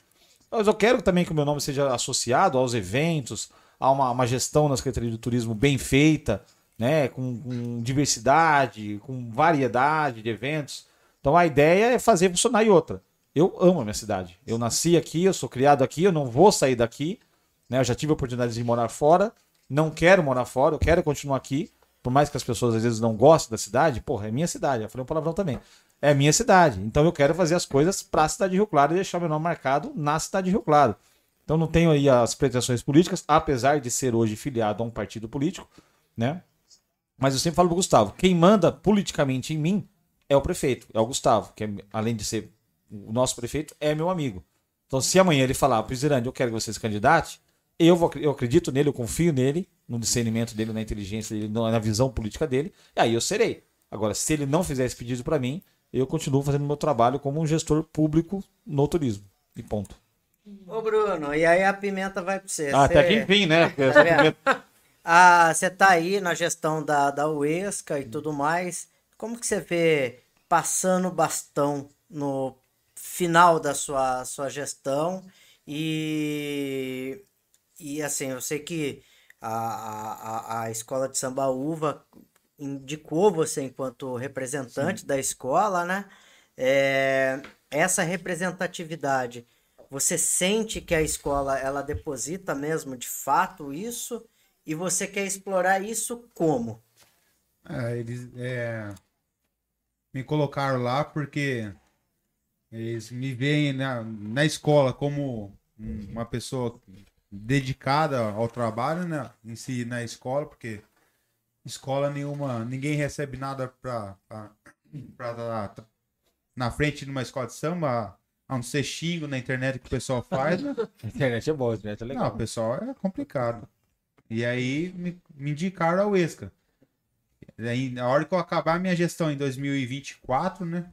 Mas eu quero também que o meu nome seja associado aos eventos, a uma, uma gestão na Secretaria de Turismo bem feita, né? Com, com diversidade, com variedade de eventos. Então a ideia é fazer funcionar e outra. Eu amo a minha cidade. Eu nasci aqui, eu sou criado aqui, eu não vou sair daqui. Né? Eu já tive a oportunidade de morar fora, não quero morar fora, eu quero continuar aqui. Por mais que as pessoas às vezes não gostem da cidade, porra, é minha cidade. Eu falei um palavrão também. É minha cidade. Então eu quero fazer as coisas para a cidade de Rio Claro e deixar meu nome marcado na cidade de Rio Claro. Então não tenho aí as pretensões políticas, apesar de ser hoje filiado a um partido político, né? Mas eu sempre falo pro Gustavo, quem manda politicamente em mim é o prefeito, é o Gustavo, que é, além de ser o nosso prefeito, é meu amigo. Então se amanhã ele falar, Presidente, eu quero que você se candidate, eu, vou, eu acredito nele, eu confio nele, no discernimento dele, na inteligência dele, na visão política dele, e aí eu serei. Agora, se ele não fizer esse pedido para mim, eu continuo fazendo meu trabalho como um gestor público no turismo. E ponto. Ô, Bruno, e aí a pimenta vai para você. Ah, até que enfim, né? Tá ah, você tá aí na gestão da, da UESCA e tudo mais. Como que você vê passando o bastão no final da sua, sua gestão? E e assim, eu sei que a, a, a escola de samba uva indicou você enquanto representante Sim. da escola, né? É, essa representatividade, você sente que a escola ela deposita mesmo de fato isso e você quer explorar isso como? É, eles é, me colocaram lá porque eles me veem na, na escola como uma pessoa dedicada ao trabalho, né, em si na escola, porque escola nenhuma, ninguém recebe nada pra, pra, pra dar na frente de uma escola de samba, a não ser xingo na internet que o pessoal faz, né? A internet é boa, a internet é legal. Não, o pessoal é complicado. E aí me, me indicaram a UESCA. E aí, na hora que eu acabar a minha gestão em 2024, né?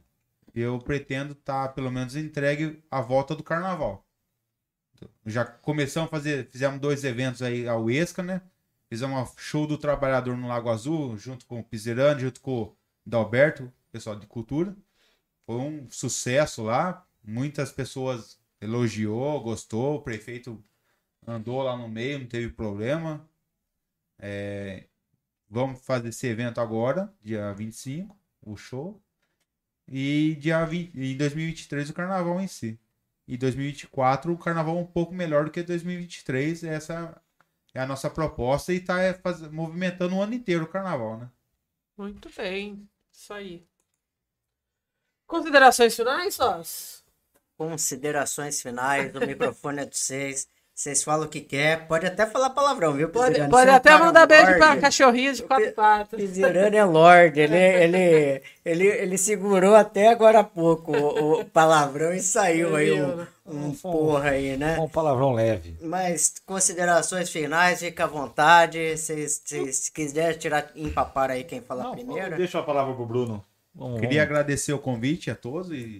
Eu pretendo estar, pelo menos, entregue a volta do carnaval. Já começamos a fazer, fizemos dois eventos aí a UESCA, né? Fizemos um show do trabalhador no Lago Azul, junto com o Pizerani, junto com o Dalberto, pessoal de cultura. Foi um sucesso lá. Muitas pessoas elogiou, gostou. O prefeito andou lá no meio, não teve problema. É, vamos fazer esse evento agora, dia 25, o show. E dia 20, em 2023 o carnaval em si. E 2024 o carnaval um pouco melhor do que 2023. Essa é a nossa proposta e está é, faz, movimentando o ano inteiro o carnaval, né? Muito bem. Isso aí. Considerações finais, sós? Considerações finais, o microfone é de vocês. Vocês falam o que quer, pode até falar palavrão, viu, Pode, pode é um até cara mandar beijo lorde. pra cachorrinho de quatro patas. Pizerani é Lorde, ele, ele, ele, ele segurou até agora há pouco o, o palavrão e saiu aí um, um porra aí, né? Um palavrão leve. Mas considerações finais, fica à vontade. Se, se, se quiser tirar empapar aí quem fala primeiro. Deixa a palavra pro Bruno. Vamos, Queria vamos. agradecer o convite a todos e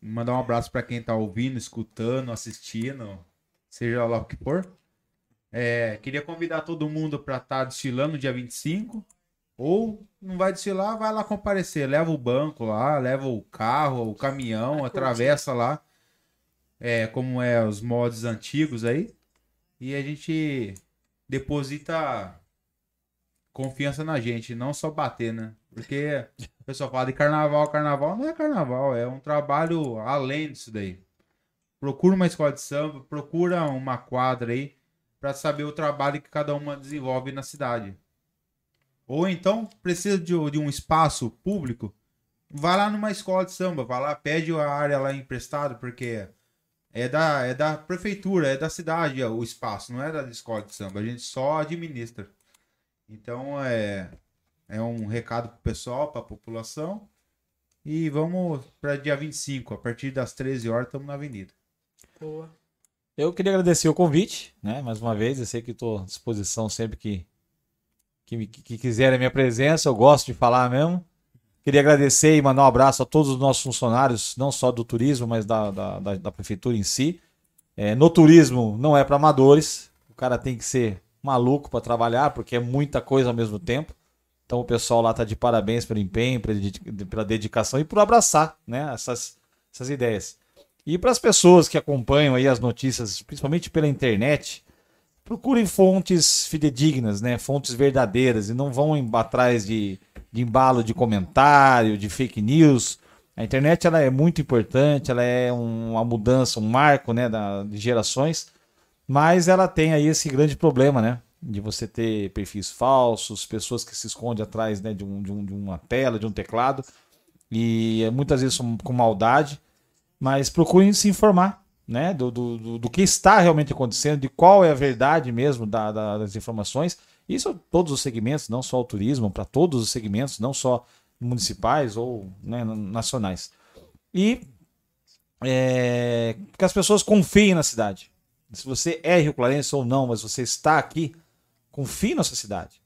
mandar um abraço para quem tá ouvindo, escutando, assistindo, seja lá o que for. É, queria convidar todo mundo para estar desfilando dia 25. Ou não vai desfilar, vai lá comparecer. Leva o banco lá, leva o carro, o caminhão, atravessa lá. É, como é os mods antigos aí. E a gente deposita confiança na gente, não só bater, né? Porque o pessoal fala de carnaval, carnaval não é carnaval, é um trabalho além disso daí. Procura uma escola de samba, procura uma quadra aí para saber o trabalho que cada uma desenvolve na cidade. Ou então precisa de, de um espaço público, vai lá numa escola de samba, vai lá, pede a área lá emprestada, porque é da, é da prefeitura, é da cidade o espaço, não é da escola de samba, a gente só administra. Então é, é um recado pro pessoal, pra população. E vamos para dia 25, a partir das 13 horas estamos na avenida. Boa. Eu queria agradecer o convite, né? Mais uma vez, eu sei que estou à disposição sempre que, que, que quiserem a minha presença, eu gosto de falar mesmo. Queria agradecer e mandar um abraço a todos os nossos funcionários, não só do turismo, mas da, da, da- da prefeitura em si. É, no turismo não é para amadores, o cara tem que ser maluco para trabalhar, porque é muita coisa ao mesmo tempo. Então o pessoal lá tá de parabéns pelo empenho, pela dedicação e por abraçar né, essas, essas ideias. E para as pessoas que acompanham aí as notícias, principalmente pela internet, procurem fontes fidedignas, né? Fontes verdadeiras e não vão atrás de, de embalo de comentário, de fake news. A internet ela é muito importante, ela é um- uma mudança, um marco, né, da, de gerações, mas ela tem aí esse grande problema, né? De você ter perfis falsos, pessoas que se escondem atrás né, de, um, de, um- de uma tela, de um teclado, e eh, muitas vezes com maldade mas procurem se informar né, do, do, do, que está realmente acontecendo, de qual é a verdade mesmo da- da- das informações. Isso todos os segmentos, não só o turismo, para todos os segmentos, não só municipais ou né, nacionais. E é, que as pessoas confiem na cidade. Se você é Rio Clarense ou não, mas você está aqui, confie na sua cidade.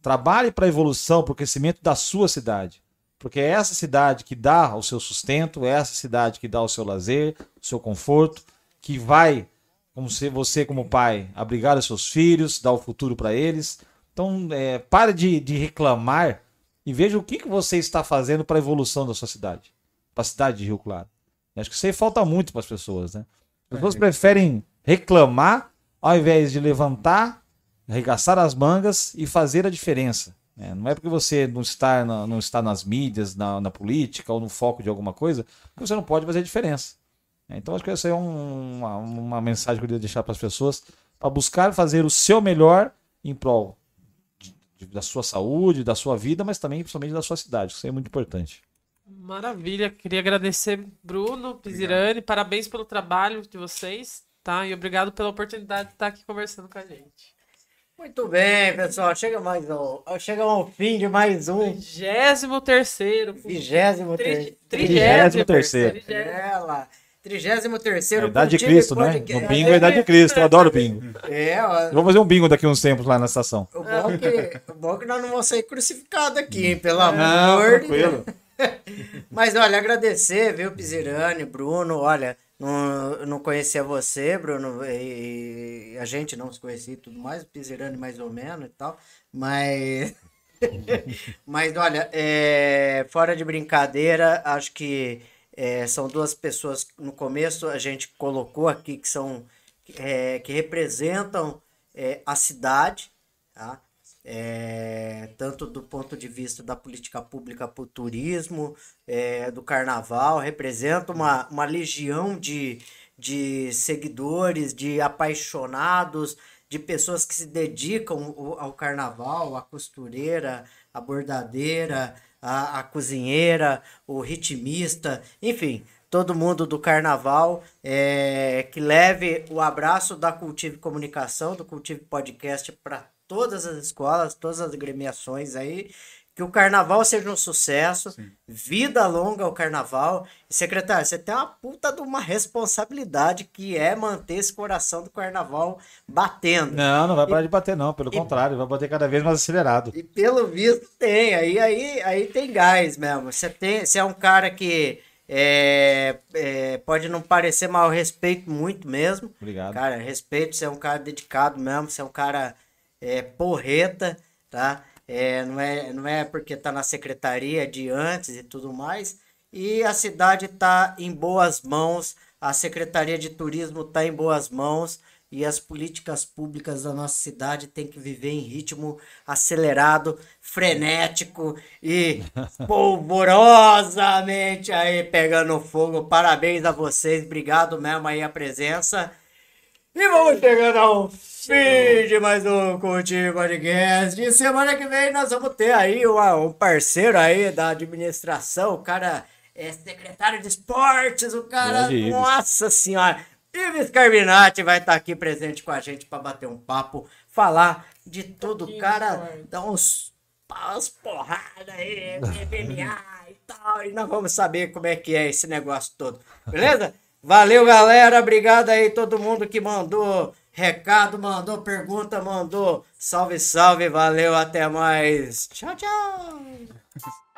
Trabalhe para a evolução, para o crescimento da sua cidade. Porque é essa cidade que dá o seu sustento, é essa cidade que dá o seu lazer, o seu conforto, que vai, como se você como pai, abrigar os seus filhos, dar o futuro para eles. Então, é, pare de, de reclamar e veja o que, que você está fazendo para a evolução da sua cidade, para a cidade de Rio Claro. Acho que isso aí falta muito para as pessoas, né? As pessoas preferem reclamar ao invés de levantar, arregaçar as mangas e fazer a diferença. Né? Não é porque você não está, na- não está nas mídias, na, na política ou no foco de alguma coisa, que você não pode fazer diferença. né? Então acho que essa é um- uma, uma mensagem que eu queria deixar para as pessoas, para buscar fazer o seu melhor em prol de- de- da sua saúde, da sua vida, mas também principalmente da sua cidade. Isso é muito importante. Maravilha. Queria agradecer, Bruno, Pizirani. Parabéns pelo trabalho de vocês, tá? E obrigado pela oportunidade de estar aqui conversando com a gente. Muito bem, pessoal. Chega mais um. Chega ao fim de mais um. Vigésimo terceiro. Vigésimo Tri- terceiro. Trigésimo terceiro. Ela. Trigésimo terceiro. É a idade de Cristo, né? No bingo é a idade de Cristo. Eu adoro bingo. É, ó. Eu vou fazer um bingo daqui uns tempos lá na estação. O bom, é que, o bom é que nós não vamos sair crucificados aqui, hein? Pelo Não, amor de Deus. tranquilo. Mas olha, agradecer, viu, Pizirani, Bruno, olha, não, não conhecia você, Bruno, e, e a gente não se conhecia e tudo mais, o Pizirani mais ou menos e tal, mas. mas olha, é, fora de brincadeira, acho que é, são duas pessoas no começo a gente colocou aqui que são é, que representam é, a cidade, tá? É, tanto do ponto de vista da política pública para o turismo, é, do carnaval, representa uma, uma legião de, de seguidores, de apaixonados, de pessoas que se dedicam ao carnaval, a costureira, a bordadeira, a cozinheira, o ritmista, enfim, todo mundo do carnaval é, que leve o abraço da Cultive Comunicação, do Cultive Podcast para todas as escolas, todas as agremiações aí. Que o carnaval seja um sucesso, vida longa ao carnaval. E, secretário, você tem uma puta de uma responsabilidade que é manter esse coração do carnaval batendo. Não, não vai parar de bater, não. Pelo contrário, vai bater cada vez mais acelerado. E pelo visto tem, aí, aí, aí tem gás mesmo. Você tem, você é um cara que é, é, pode não parecer, mas eu respeito muito mesmo. Obrigado. Cara, respeito, você é um cara dedicado mesmo, você é um cara é, porreta, tá? É, não, é, não é porque tá na secretaria de antes e tudo mais. E a cidade tá em boas mãos, a Secretaria de Turismo tá em boas mãos e as políticas públicas da nossa cidade têm que viver em ritmo acelerado, frenético e polvorosamente aí pegando fogo. Parabéns a vocês, obrigado mesmo aí a presença. E vamos chegando ao fim de mais um Contigo Podcast. E semana que vem nós vamos ter aí uma- um parceiro aí da administração, o cara é secretário de esportes, o cara, Grande Ives. nossa senhora. Ives Carbinati vai estar aqui presente com a gente para bater um papo, falar de tudo, o cara dá uns umas porradas aí, MMA e tal, e nós vamos saber como é que é esse negócio todo, beleza? Valeu, galera, obrigado aí todo mundo que mandou recado, mandou pergunta, mandou salve, salve, valeu, até mais. Tchau, tchau.